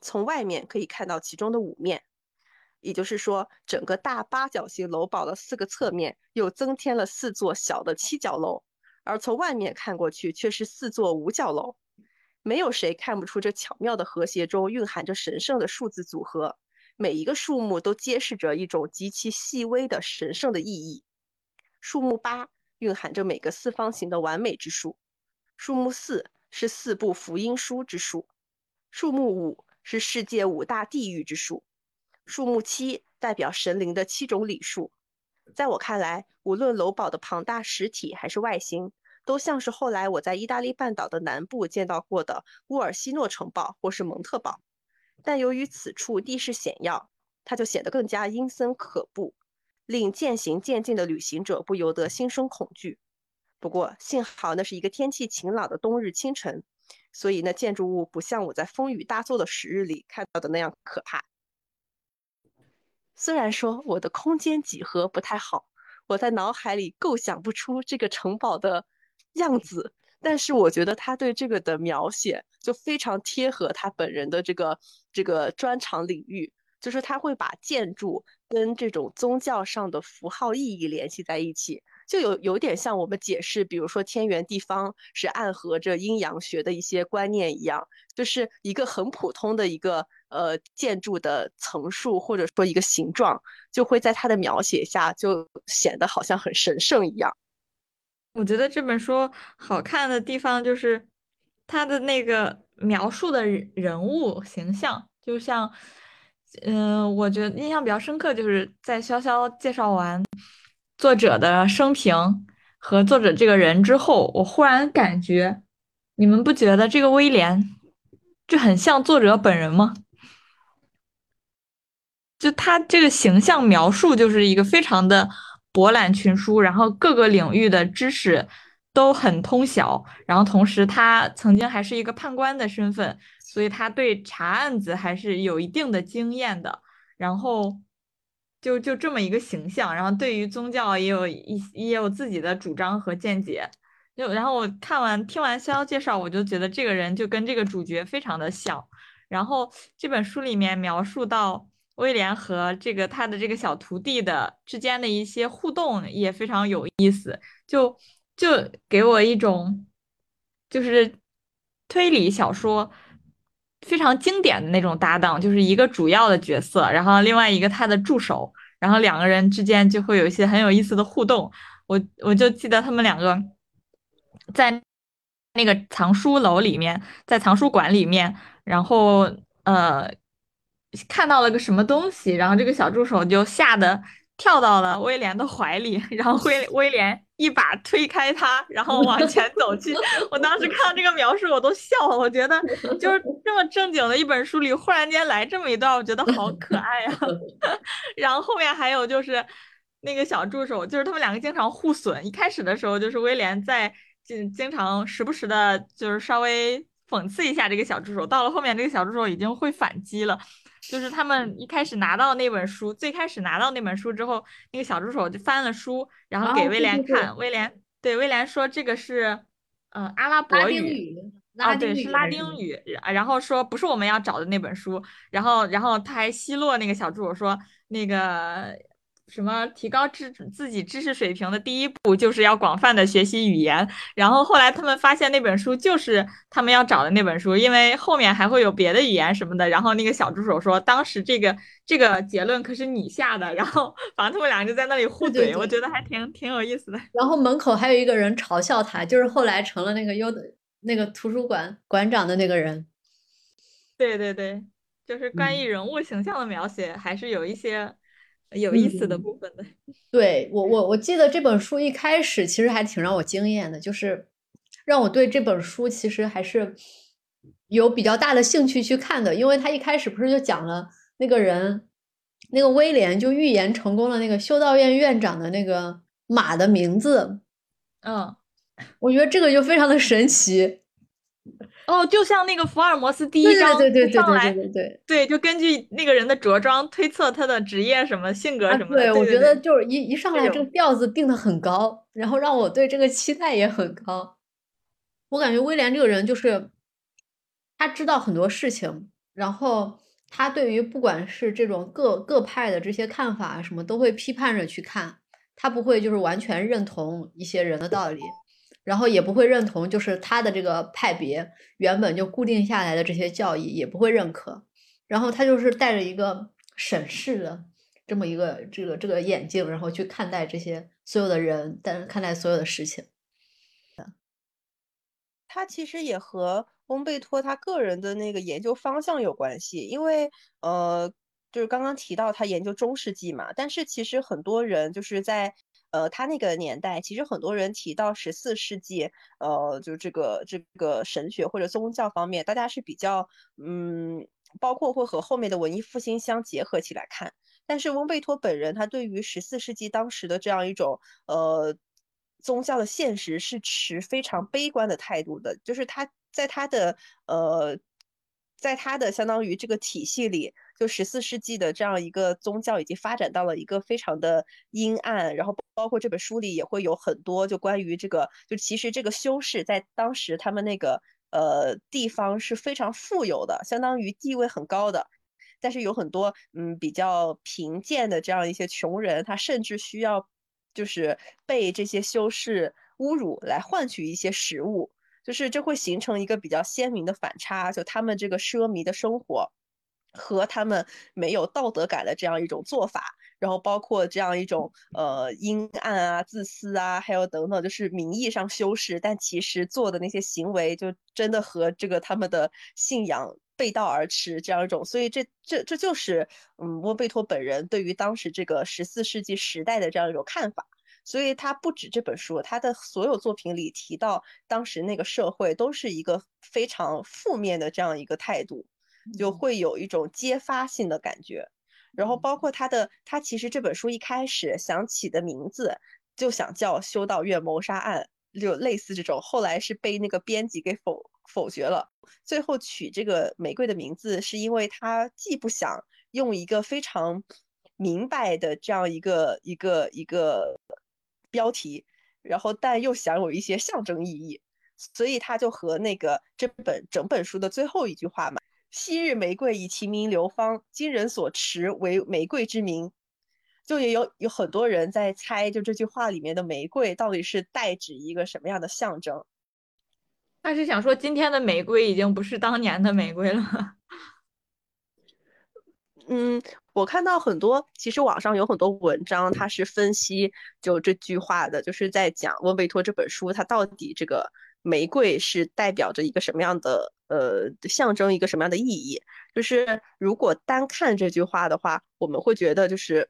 从外面可以看到其中的五面，也就是说，整个大八角形楼堡的四个侧面又增添了四座小的七角楼，而从外面看过去却是四座五角楼。没有谁看不出这巧妙的和谐中蕴含着神圣的数字组合，每一个数目都揭示着一种极其细微的神圣的意义。数目八。蕴含着每个四方形的完美之数。数目四是四部福音书之数，数目五是世界五大地狱之数，数目七代表神灵的七种礼数。在我看来，无论楼堡的庞大实体还是外形，都像是后来我在意大利半岛的南部见到过的乌尔西诺城堡或是蒙特堡。但由于此处地势险要，它就显得更加阴森可怖。令渐行渐近的旅行者不由得心生恐惧。不过幸好那是一个天气晴朗的冬日清晨，所以那建筑物不像我在风雨大作的时日里看到的那样可怕。虽然说我的空间几何不太好，我在脑海里构想不出这个城堡的样子，但是我觉得他对这个的描写就非常贴合他本人的这个这个专长领域。就是他会把建筑跟这种宗教上的符号意义联系在一起，就有有点像我们解释，比如说天圆地方是暗合着阴阳学的一些观念一样，就是一个很普通的一个呃建筑的层数或者说一个形状，就会在他的描写下就显得好像很神圣一样。我觉得这本书好看的地方就是它的那个描述的人物形象，就像。嗯，我觉得印象比较深刻，就是在潇潇介绍完作者的生平和作者这个人之后，我忽然感觉，你们不觉得这个威廉就很像作者本人吗？就他这个形象描述就是一个非常的博览群书，然后各个领域的知识都很通晓，然后同时他曾经还是一个判官的身份。所以他对查案子还是有一定的经验的，然后就就这么一个形象，然后对于宗教也有一也有自己的主张和见解。就然后我看完听完逍遥介绍，我就觉得这个人就跟这个主角非常的像。然后这本书里面描述到威廉和这个他的这个小徒弟的之间的一些互动也非常有意思，就就给我一种就是推理小说。非常经典的那种搭档，就是一个主要的角色，然后另外一个他的助手，然后两个人之间就会有一些很有意思的互动。我我就记得他们两个在那个藏书楼里面，在藏书馆里面，然后呃看到了个什么东西，然后这个小助手就吓得跳到了威廉的怀里，然后威威廉一把推开他，然后往前走去。我当时看到这个描述，我都笑了。我觉得就是这么正经的一本书里，忽然间来这么一段，我觉得好可爱呀。然后后面还有就是那个小助手，就是他们两个经常互损。一开始的时候，就是威廉在。经经常时不时的，就是稍微讽刺一下这个小助手。到了后面，这个小助手已经会反击了。就是他们一开始拿到那本书，最开始拿到那本书之后，那个小助手就翻了书，然后给威廉看。威廉对威廉说：“这个是，呃，阿拉伯语啊，对，是拉丁语。”然后说：“不是我们要找的那本书。”然后，然后他还奚落那个小助手说：“那个。”什么提高知自己知识水平的第一步就是要广泛的学习语言。然后后来他们发现那本书就是他们要找的那本书，因为后面还会有别的语言什么的。然后那个小助手说，当时这个这个结论可是你下的。然后反正他们俩就在那里互怼，我觉得还挺挺有意思的。然后门口还有一个人嘲笑他，就是后来成了那个优的那个图书馆馆长的那个人。对对对，就是关于人物形象的描写还是有一些。有意思的部分的，对我我我记得这本书一开始其实还挺让我惊艳的，就是让我对这本书其实还是有比较大的兴趣去看的，因为他一开始不是就讲了那个人，那个威廉就预言成功了那个修道院院长的那个马的名字，嗯，我觉得这个就非常的神奇。哦，就像那个福尔摩斯第一章上来，对对对对，就根据那个人的着装推测他的职业什么性格什么的。对，我觉得就是一一上来这个调子定的很高，然后让我对这个期待也很高。我感觉威廉这个人就是他知道很多事情，然后他对于不管是这种各各派的这些看法什么，都会批判着去看，他不会就是完全认同一些人的道理。然后也不会认同，就是他的这个派别原本就固定下来的这些教义也不会认可。然后他就是带着一个审视的这么一个这个这个眼镜，然后去看待这些所有的人，但看待所有的事情。他其实也和翁贝托他个人的那个研究方向有关系，因为呃，就是刚刚提到他研究中世纪嘛，但是其实很多人就是在。呃，他那个年代，其实很多人提到十四世纪，呃，就这个这个神学或者宗教方面，大家是比较，嗯，包括会和后面的文艺复兴相结合起来看。但是翁贝托本人，他对于十四世纪当时的这样一种呃宗教的现实是持非常悲观的态度的，就是他在他的呃。在他的相当于这个体系里，就十四世纪的这样一个宗教已经发展到了一个非常的阴暗，然后包括这本书里也会有很多就关于这个，就其实这个修士在当时他们那个呃地方是非常富有的，相当于地位很高的，但是有很多嗯比较贫贱的这样一些穷人，他甚至需要就是被这些修士侮辱来换取一些食物。就是这会形成一个比较鲜明的反差，就他们这个奢靡的生活和他们没有道德感的这样一种做法，然后包括这样一种呃阴暗啊、自私啊，还有等等，就是名义上修饰，但其实做的那些行为就真的和这个他们的信仰背道而驰这样一种，所以这这这就是嗯翁贝托本人对于当时这个十四世纪时代的这样一种看法。所以他不止这本书，他的所有作品里提到当时那个社会都是一个非常负面的这样一个态度，就会有一种揭发性的感觉。然后包括他的，他其实这本书一开始想起的名字就想叫《修道院谋杀案》，就类似这种。后来是被那个编辑给否否决了。最后取这个玫瑰的名字，是因为他既不想用一个非常明白的这样一个一个一个。标题，然后但又想有一些象征意义，所以他就和那个这本整本书的最后一句话嘛：“昔日玫瑰以其名流芳，今人所持为玫瑰之名。”就也有有很多人在猜，就这句话里面的玫瑰到底是代指一个什么样的象征？他是想说今天的玫瑰已经不是当年的玫瑰了。嗯。我看到很多，其实网上有很多文章，它是分析就这句话的，就是在讲温贝托这本书，它到底这个玫瑰是代表着一个什么样的呃象征一个什么样的意义。就是如果单看这句话的话，我们会觉得就是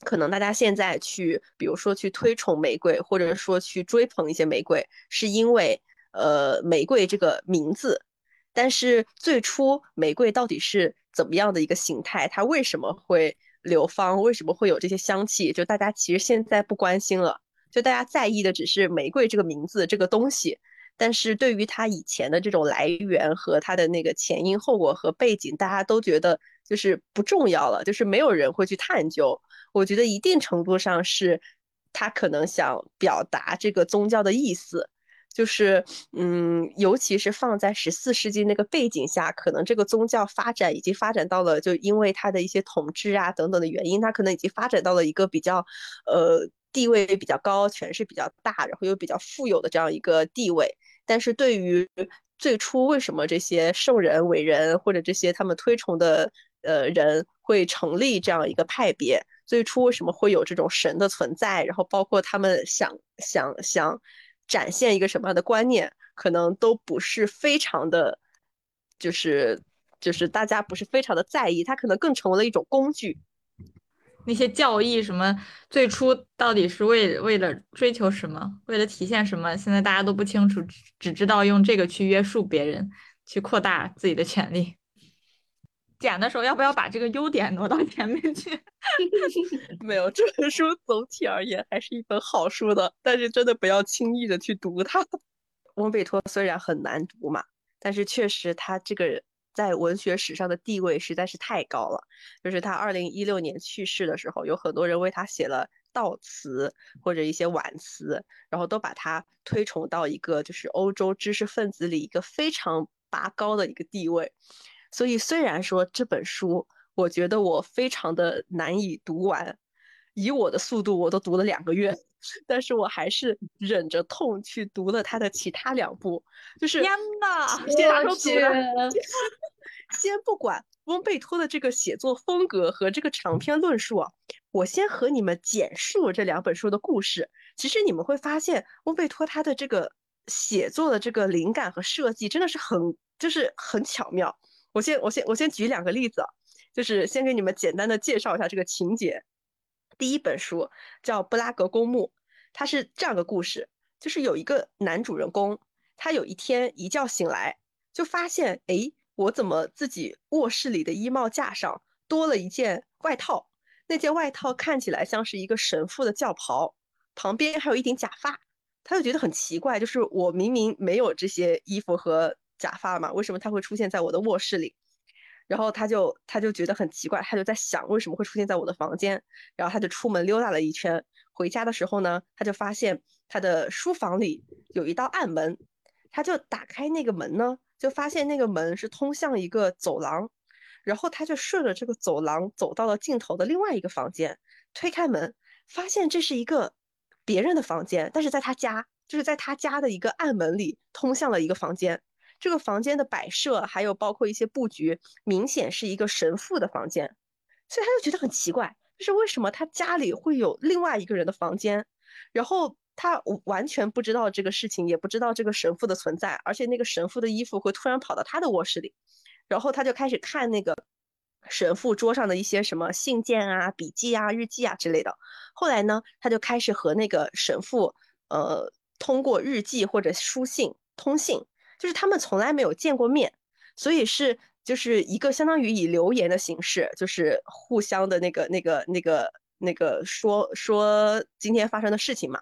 可能大家现在去，比如说去推崇玫瑰，或者说去追捧一些玫瑰，是因为呃玫瑰这个名字。但是最初玫瑰到底是怎么样的一个形态？它为什么会流芳？为什么会有这些香气？就大家其实现在不关心了，就大家在意的只是玫瑰这个名字这个东西。但是对于它以前的这种来源和它的那个前因后果和背景，大家都觉得就是不重要了，就是没有人会去探究。我觉得一定程度上是，他可能想表达这个宗教的意思。就是，嗯，尤其是放在十四世纪那个背景下，可能这个宗教发展已经发展到了，就因为它的一些统治啊等等的原因，它可能已经发展到了一个比较，呃，地位比较高、权势比较大，然后又比较富有的这样一个地位。但是对于最初为什么这些圣人、伟人或者这些他们推崇的呃人会成立这样一个派别，最初为什么会有这种神的存在，然后包括他们想想想。展现一个什么样的观念，可能都不是非常的，就是就是大家不是非常的在意，它可能更成为了一种工具。那些教义什么，最初到底是为为了追求什么，为了体现什么？现在大家都不清楚，只知道用这个去约束别人，去扩大自己的权利。剪的时候要不要把这个优点挪到前面去？没有，这本书总体而言还是一本好书的，但是真的不要轻易的去读它。翁贝托虽然很难读嘛，但是确实他这个在文学史上的地位实在是太高了。就是他二零一六年去世的时候，有很多人为他写了悼词或者一些挽词，然后都把他推崇到一个就是欧洲知识分子里一个非常拔高的一个地位。所以，虽然说这本书，我觉得我非常的难以读完，以我的速度，我都读了两个月，但是我还是忍着痛去读了他的其他两部。就是天呐，我去！先不管翁贝托的这个写作风格和这个长篇论述啊，我先和你们简述这两本书的故事。其实你们会发现，翁贝托他的这个写作的这个灵感和设计真的是很，就是很巧妙。我先我先我先举两个例子，就是先给你们简单的介绍一下这个情节。第一本书叫《布拉格公墓》，它是这样个故事，就是有一个男主人公，他有一天一觉醒来，就发现，哎，我怎么自己卧室里的衣帽架上多了一件外套？那件外套看起来像是一个神父的教袍，旁边还有一顶假发，他就觉得很奇怪，就是我明明没有这些衣服和。假发嘛，为什么他会出现在我的卧室里？然后他就他就觉得很奇怪，他就在想为什么会出现在我的房间。然后他就出门溜达了一圈，回家的时候呢，他就发现他的书房里有一道暗门，他就打开那个门呢，就发现那个门是通向一个走廊。然后他就顺着这个走廊走到了尽头的另外一个房间，推开门，发现这是一个别人的房间，但是在他家，就是在他家的一个暗门里通向了一个房间。这个房间的摆设，还有包括一些布局，明显是一个神父的房间，所以他就觉得很奇怪，就是为什么他家里会有另外一个人的房间，然后他完全不知道这个事情，也不知道这个神父的存在，而且那个神父的衣服会突然跑到他的卧室里，然后他就开始看那个神父桌上的一些什么信件啊、笔记啊、日记啊之类的，后来呢，他就开始和那个神父，呃，通过日记或者书信通信。就是他们从来没有见过面，所以是就是一个相当于以留言的形式，就是互相的那个那个那个那个说说今天发生的事情嘛。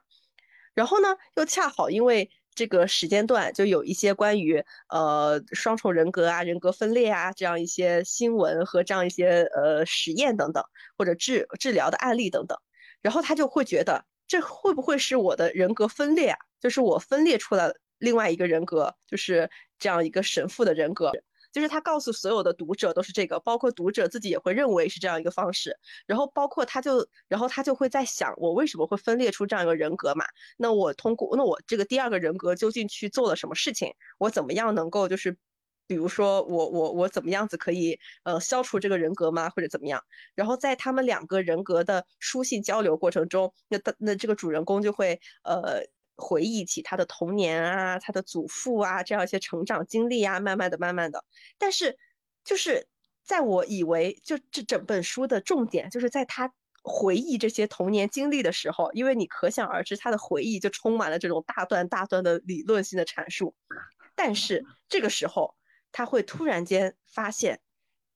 然后呢，又恰好因为这个时间段就有一些关于呃双重人格啊、人格分裂啊这样一些新闻和这样一些呃实验等等，或者治治疗的案例等等。然后他就会觉得这会不会是我的人格分裂啊？就是我分裂出来了。另外一个人格就是这样一个神父的人格，就是他告诉所有的读者都是这个，包括读者自己也会认为是这样一个方式。然后包括他就，然后他就会在想，我为什么会分裂出这样一个人格嘛？那我通过，那我这个第二个人格究竟去做了什么事情？我怎么样能够就是，比如说我我我怎么样子可以呃消除这个人格吗？或者怎么样？然后在他们两个人格的书信交流过程中，那他那这个主人公就会呃。回忆起他的童年啊，他的祖父啊，这样一些成长经历啊，慢慢的、慢慢的。但是，就是在我以为就这整本书的重点，就是在他回忆这些童年经历的时候，因为你可想而知，他的回忆就充满了这种大段大段的理论性的阐述。但是这个时候，他会突然间发现，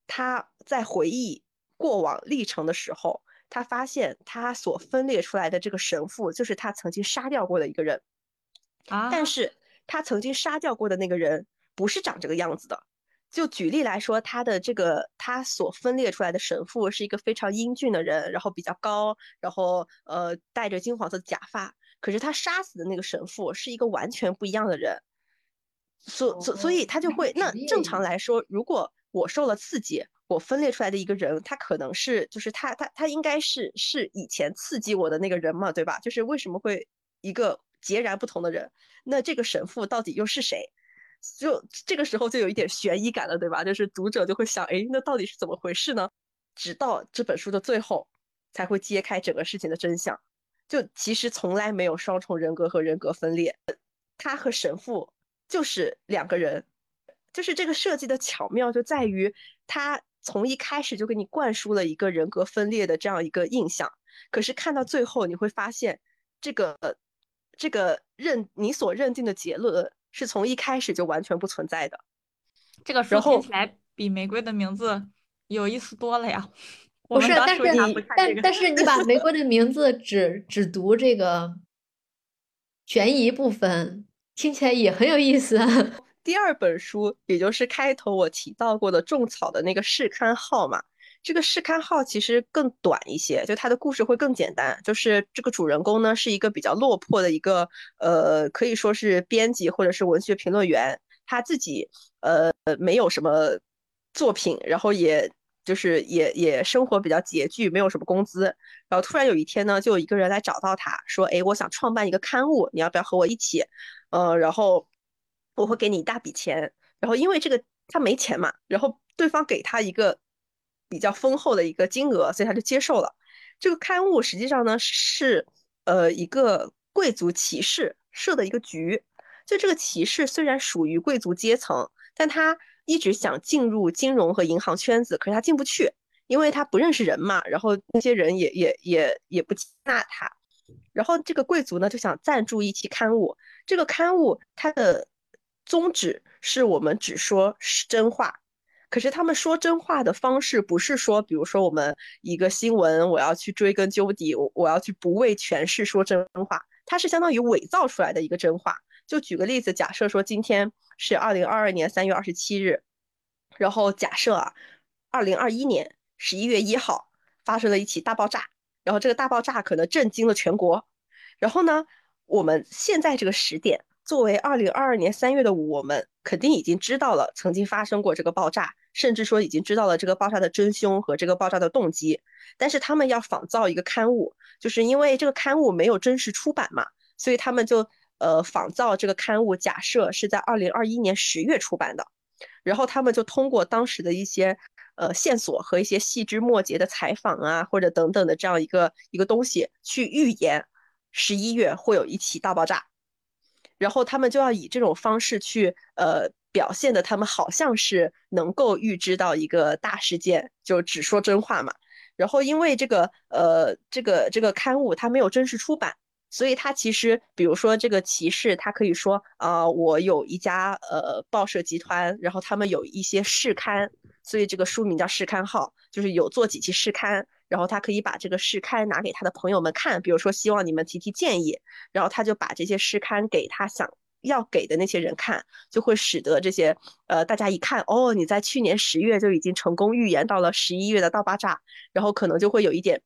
他在回忆过往历程的时候。他发现他所分裂出来的这个神父，就是他曾经杀掉过的一个人，啊！但是他曾经杀掉过的那个人不是长这个样子的。就举例来说，他的这个他所分裂出来的神父是一个非常英俊的人，然后比较高，然后呃戴着金黄色的假发。可是他杀死的那个神父是一个完全不一样的人，所所所以他就会那正常来说，如果我受了刺激。我分裂出来的一个人，他可能是，就是他，他，他应该是是以前刺激我的那个人嘛，对吧？就是为什么会一个截然不同的人？那这个神父到底又是谁？就这个时候就有一点悬疑感了，对吧？就是读者就会想，哎，那到底是怎么回事呢？直到这本书的最后，才会揭开整个事情的真相。就其实从来没有双重人格和人格分裂，他和神父就是两个人，就是这个设计的巧妙就在于他。从一开始就给你灌输了一个人格分裂的这样一个印象，可是看到最后你会发现，这个这个认你所认定的结论是从一开始就完全不存在的。这个书听起来比《玫瑰的名字》有意思多了呀。不是，但是你但但是你把《玫瑰的名字》只只读这个悬疑部分，听起来也很有意思。第二本书，也就是开头我提到过的种草的那个试刊号嘛，这个试刊号其实更短一些，就它的故事会更简单。就是这个主人公呢，是一个比较落魄的一个，呃，可以说是编辑或者是文学评论员，他自己呃没有什么作品，然后也就是也也生活比较拮据，没有什么工资。然后突然有一天呢，就有一个人来找到他说，哎，我想创办一个刊物，你要不要和我一起？呃，然后。我会给你一大笔钱，然后因为这个他没钱嘛，然后对方给他一个比较丰厚的一个金额，所以他就接受了。这个刊物实际上呢是呃一个贵族骑士设的一个局，就这个骑士虽然属于贵族阶层，但他一直想进入金融和银行圈子，可是他进不去，因为他不认识人嘛，然后那些人也也也也不接纳他。然后这个贵族呢就想赞助一期刊物，这个刊物它的。宗旨是我们只说真话，可是他们说真话的方式不是说，比如说我们一个新闻，我要去追根究底，我我要去不畏权势说真话，它是相当于伪造出来的一个真话。就举个例子，假设说今天是二零二二年三月二十七日，然后假设啊，二零二一年十一月一号发生了一起大爆炸，然后这个大爆炸可能震惊了全国，然后呢，我们现在这个时点。作为二零二二年三月的我们，肯定已经知道了曾经发生过这个爆炸，甚至说已经知道了这个爆炸的真凶和这个爆炸的动机。但是他们要仿造一个刊物，就是因为这个刊物没有真实出版嘛，所以他们就呃仿造这个刊物，假设是在二零二一年十月出版的，然后他们就通过当时的一些呃线索和一些细枝末节的采访啊，或者等等的这样一个一个东西，去预言十一月会有一起大爆炸。然后他们就要以这种方式去，呃，表现的他们好像是能够预知到一个大事件，就只说真话嘛。然后因为这个，呃，这个这个刊物它没有正式出版，所以它其实，比如说这个骑士，他可以说，啊，我有一家呃报社集团，然后他们有一些试刊，所以这个书名叫试刊号，就是有做几期试刊。然后他可以把这个试刊拿给他的朋友们看，比如说希望你们提提建议，然后他就把这些试刊给他想要给的那些人看，就会使得这些呃大家一看，哦，你在去年十月就已经成功预言到了十一月的大爆炸，然后可能就会有一点。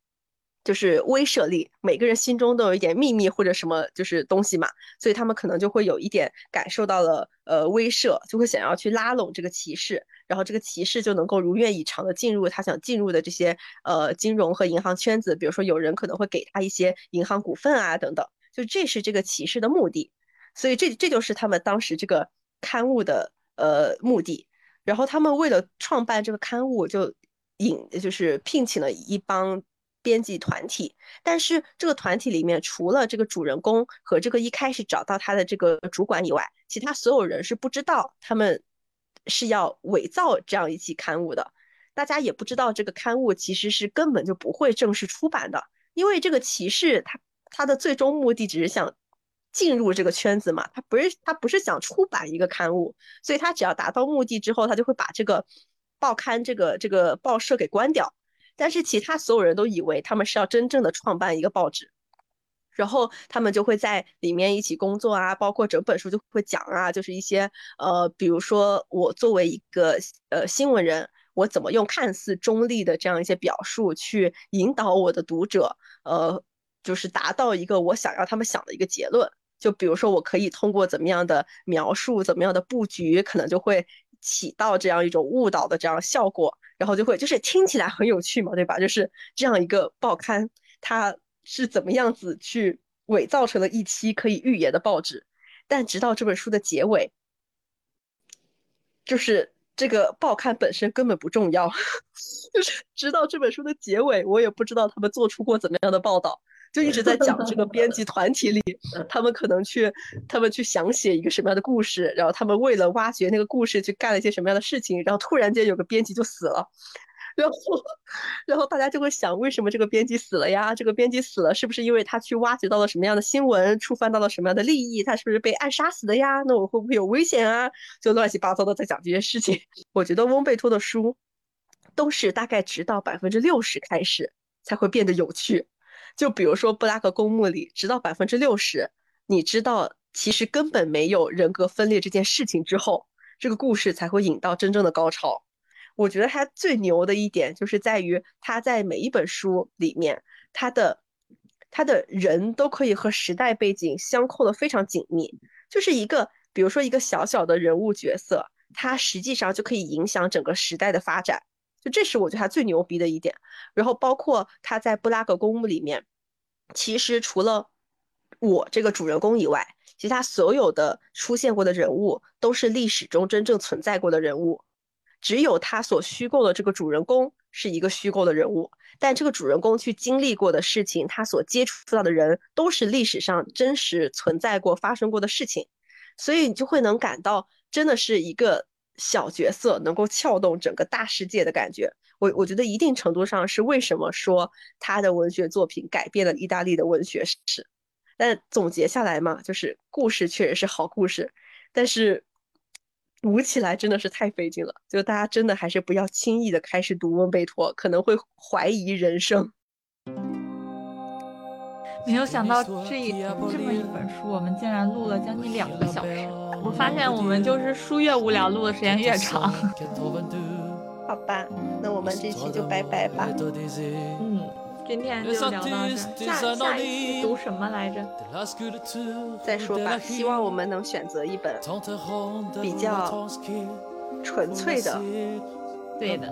就是威慑力，每个人心中都有一点秘密或者什么就是东西嘛，所以他们可能就会有一点感受到了呃威慑，就会想要去拉拢这个骑士，然后这个骑士就能够如愿以偿的进入他想进入的这些呃金融和银行圈子，比如说有人可能会给他一些银行股份啊等等，就这是这个骑士的目的，所以这这就是他们当时这个刊物的呃目的，然后他们为了创办这个刊物，就引就是聘请了一帮。编辑团体，但是这个团体里面除了这个主人公和这个一开始找到他的这个主管以外，其他所有人是不知道他们是要伪造这样一期刊物的。大家也不知道这个刊物其实是根本就不会正式出版的，因为这个骑士他他的最终目的只是想进入这个圈子嘛，他不是他不是想出版一个刊物，所以他只要达到目的之后，他就会把这个报刊这个这个报社给关掉。但是其他所有人都以为他们是要真正的创办一个报纸，然后他们就会在里面一起工作啊，包括整本书就会讲啊，就是一些呃，比如说我作为一个呃新闻人。我怎么用看似中立的这样一些表述去引导我的读者，呃，就是达到一个我想要他们想的一个结论。就比如说，我可以通过怎么样的描述、怎么样的布局，可能就会起到这样一种误导的这样效果，然后就会就是听起来很有趣嘛，对吧？就是这样一个报刊，它是怎么样子去伪造成了一期可以预言的报纸，但直到这本书的结尾，就是。这个报刊本身根本不重要，就是直到这本书的结尾，我也不知道他们做出过怎么样的报道，就一直在讲这个 编辑团体里，他们可能去，他们去想写一个什么样的故事，然后他们为了挖掘那个故事去干了一些什么样的事情，然后突然间有个编辑就死了。然后，然后大家就会想，为什么这个编辑死了呀？这个编辑死了，是不是因为他去挖掘到了什么样的新闻，触犯到了什么样的利益？他是不是被暗杀死的呀？那我会不会有危险啊？就乱七八糟的在讲这些事情。我觉得翁贝托的书，都是大概直到百分之六十开始才会变得有趣。就比如说《布拉格公墓》里，直到百分之六十，你知道其实根本没有人格分裂这件事情之后，这个故事才会引到真正的高潮。我觉得他最牛的一点就是在于他在每一本书里面，他的他的人都可以和时代背景相扣的非常紧密，就是一个比如说一个小小的人物角色，他实际上就可以影响整个时代的发展，就这是我觉得他最牛逼的一点。然后包括他在布拉格公墓里面，其实除了我这个主人公以外，其他所有的出现过的人物都是历史中真正存在过的人物。只有他所虚构的这个主人公是一个虚构的人物，但这个主人公去经历过的事情，他所接触到的人都是历史上真实存在过、发生过的事情，所以你就会能感到真的是一个小角色能够撬动整个大世界的感觉。我我觉得一定程度上是为什么说他的文学作品改变了意大利的文学史。但总结下来嘛，就是故事确实是好故事，但是。读起来真的是太费劲了，就大家真的还是不要轻易的开始读温贝托，可能会怀疑人生。没有想到这一这么一本书，我们竟然录了将近两个小时。我发现我们就是书越无聊，录的时间越长。好吧，那我们这期就拜拜吧。嗯。今天就聊到这，下下一期读什么来着？再说吧，希望我们能选择一本比较纯粹的，对的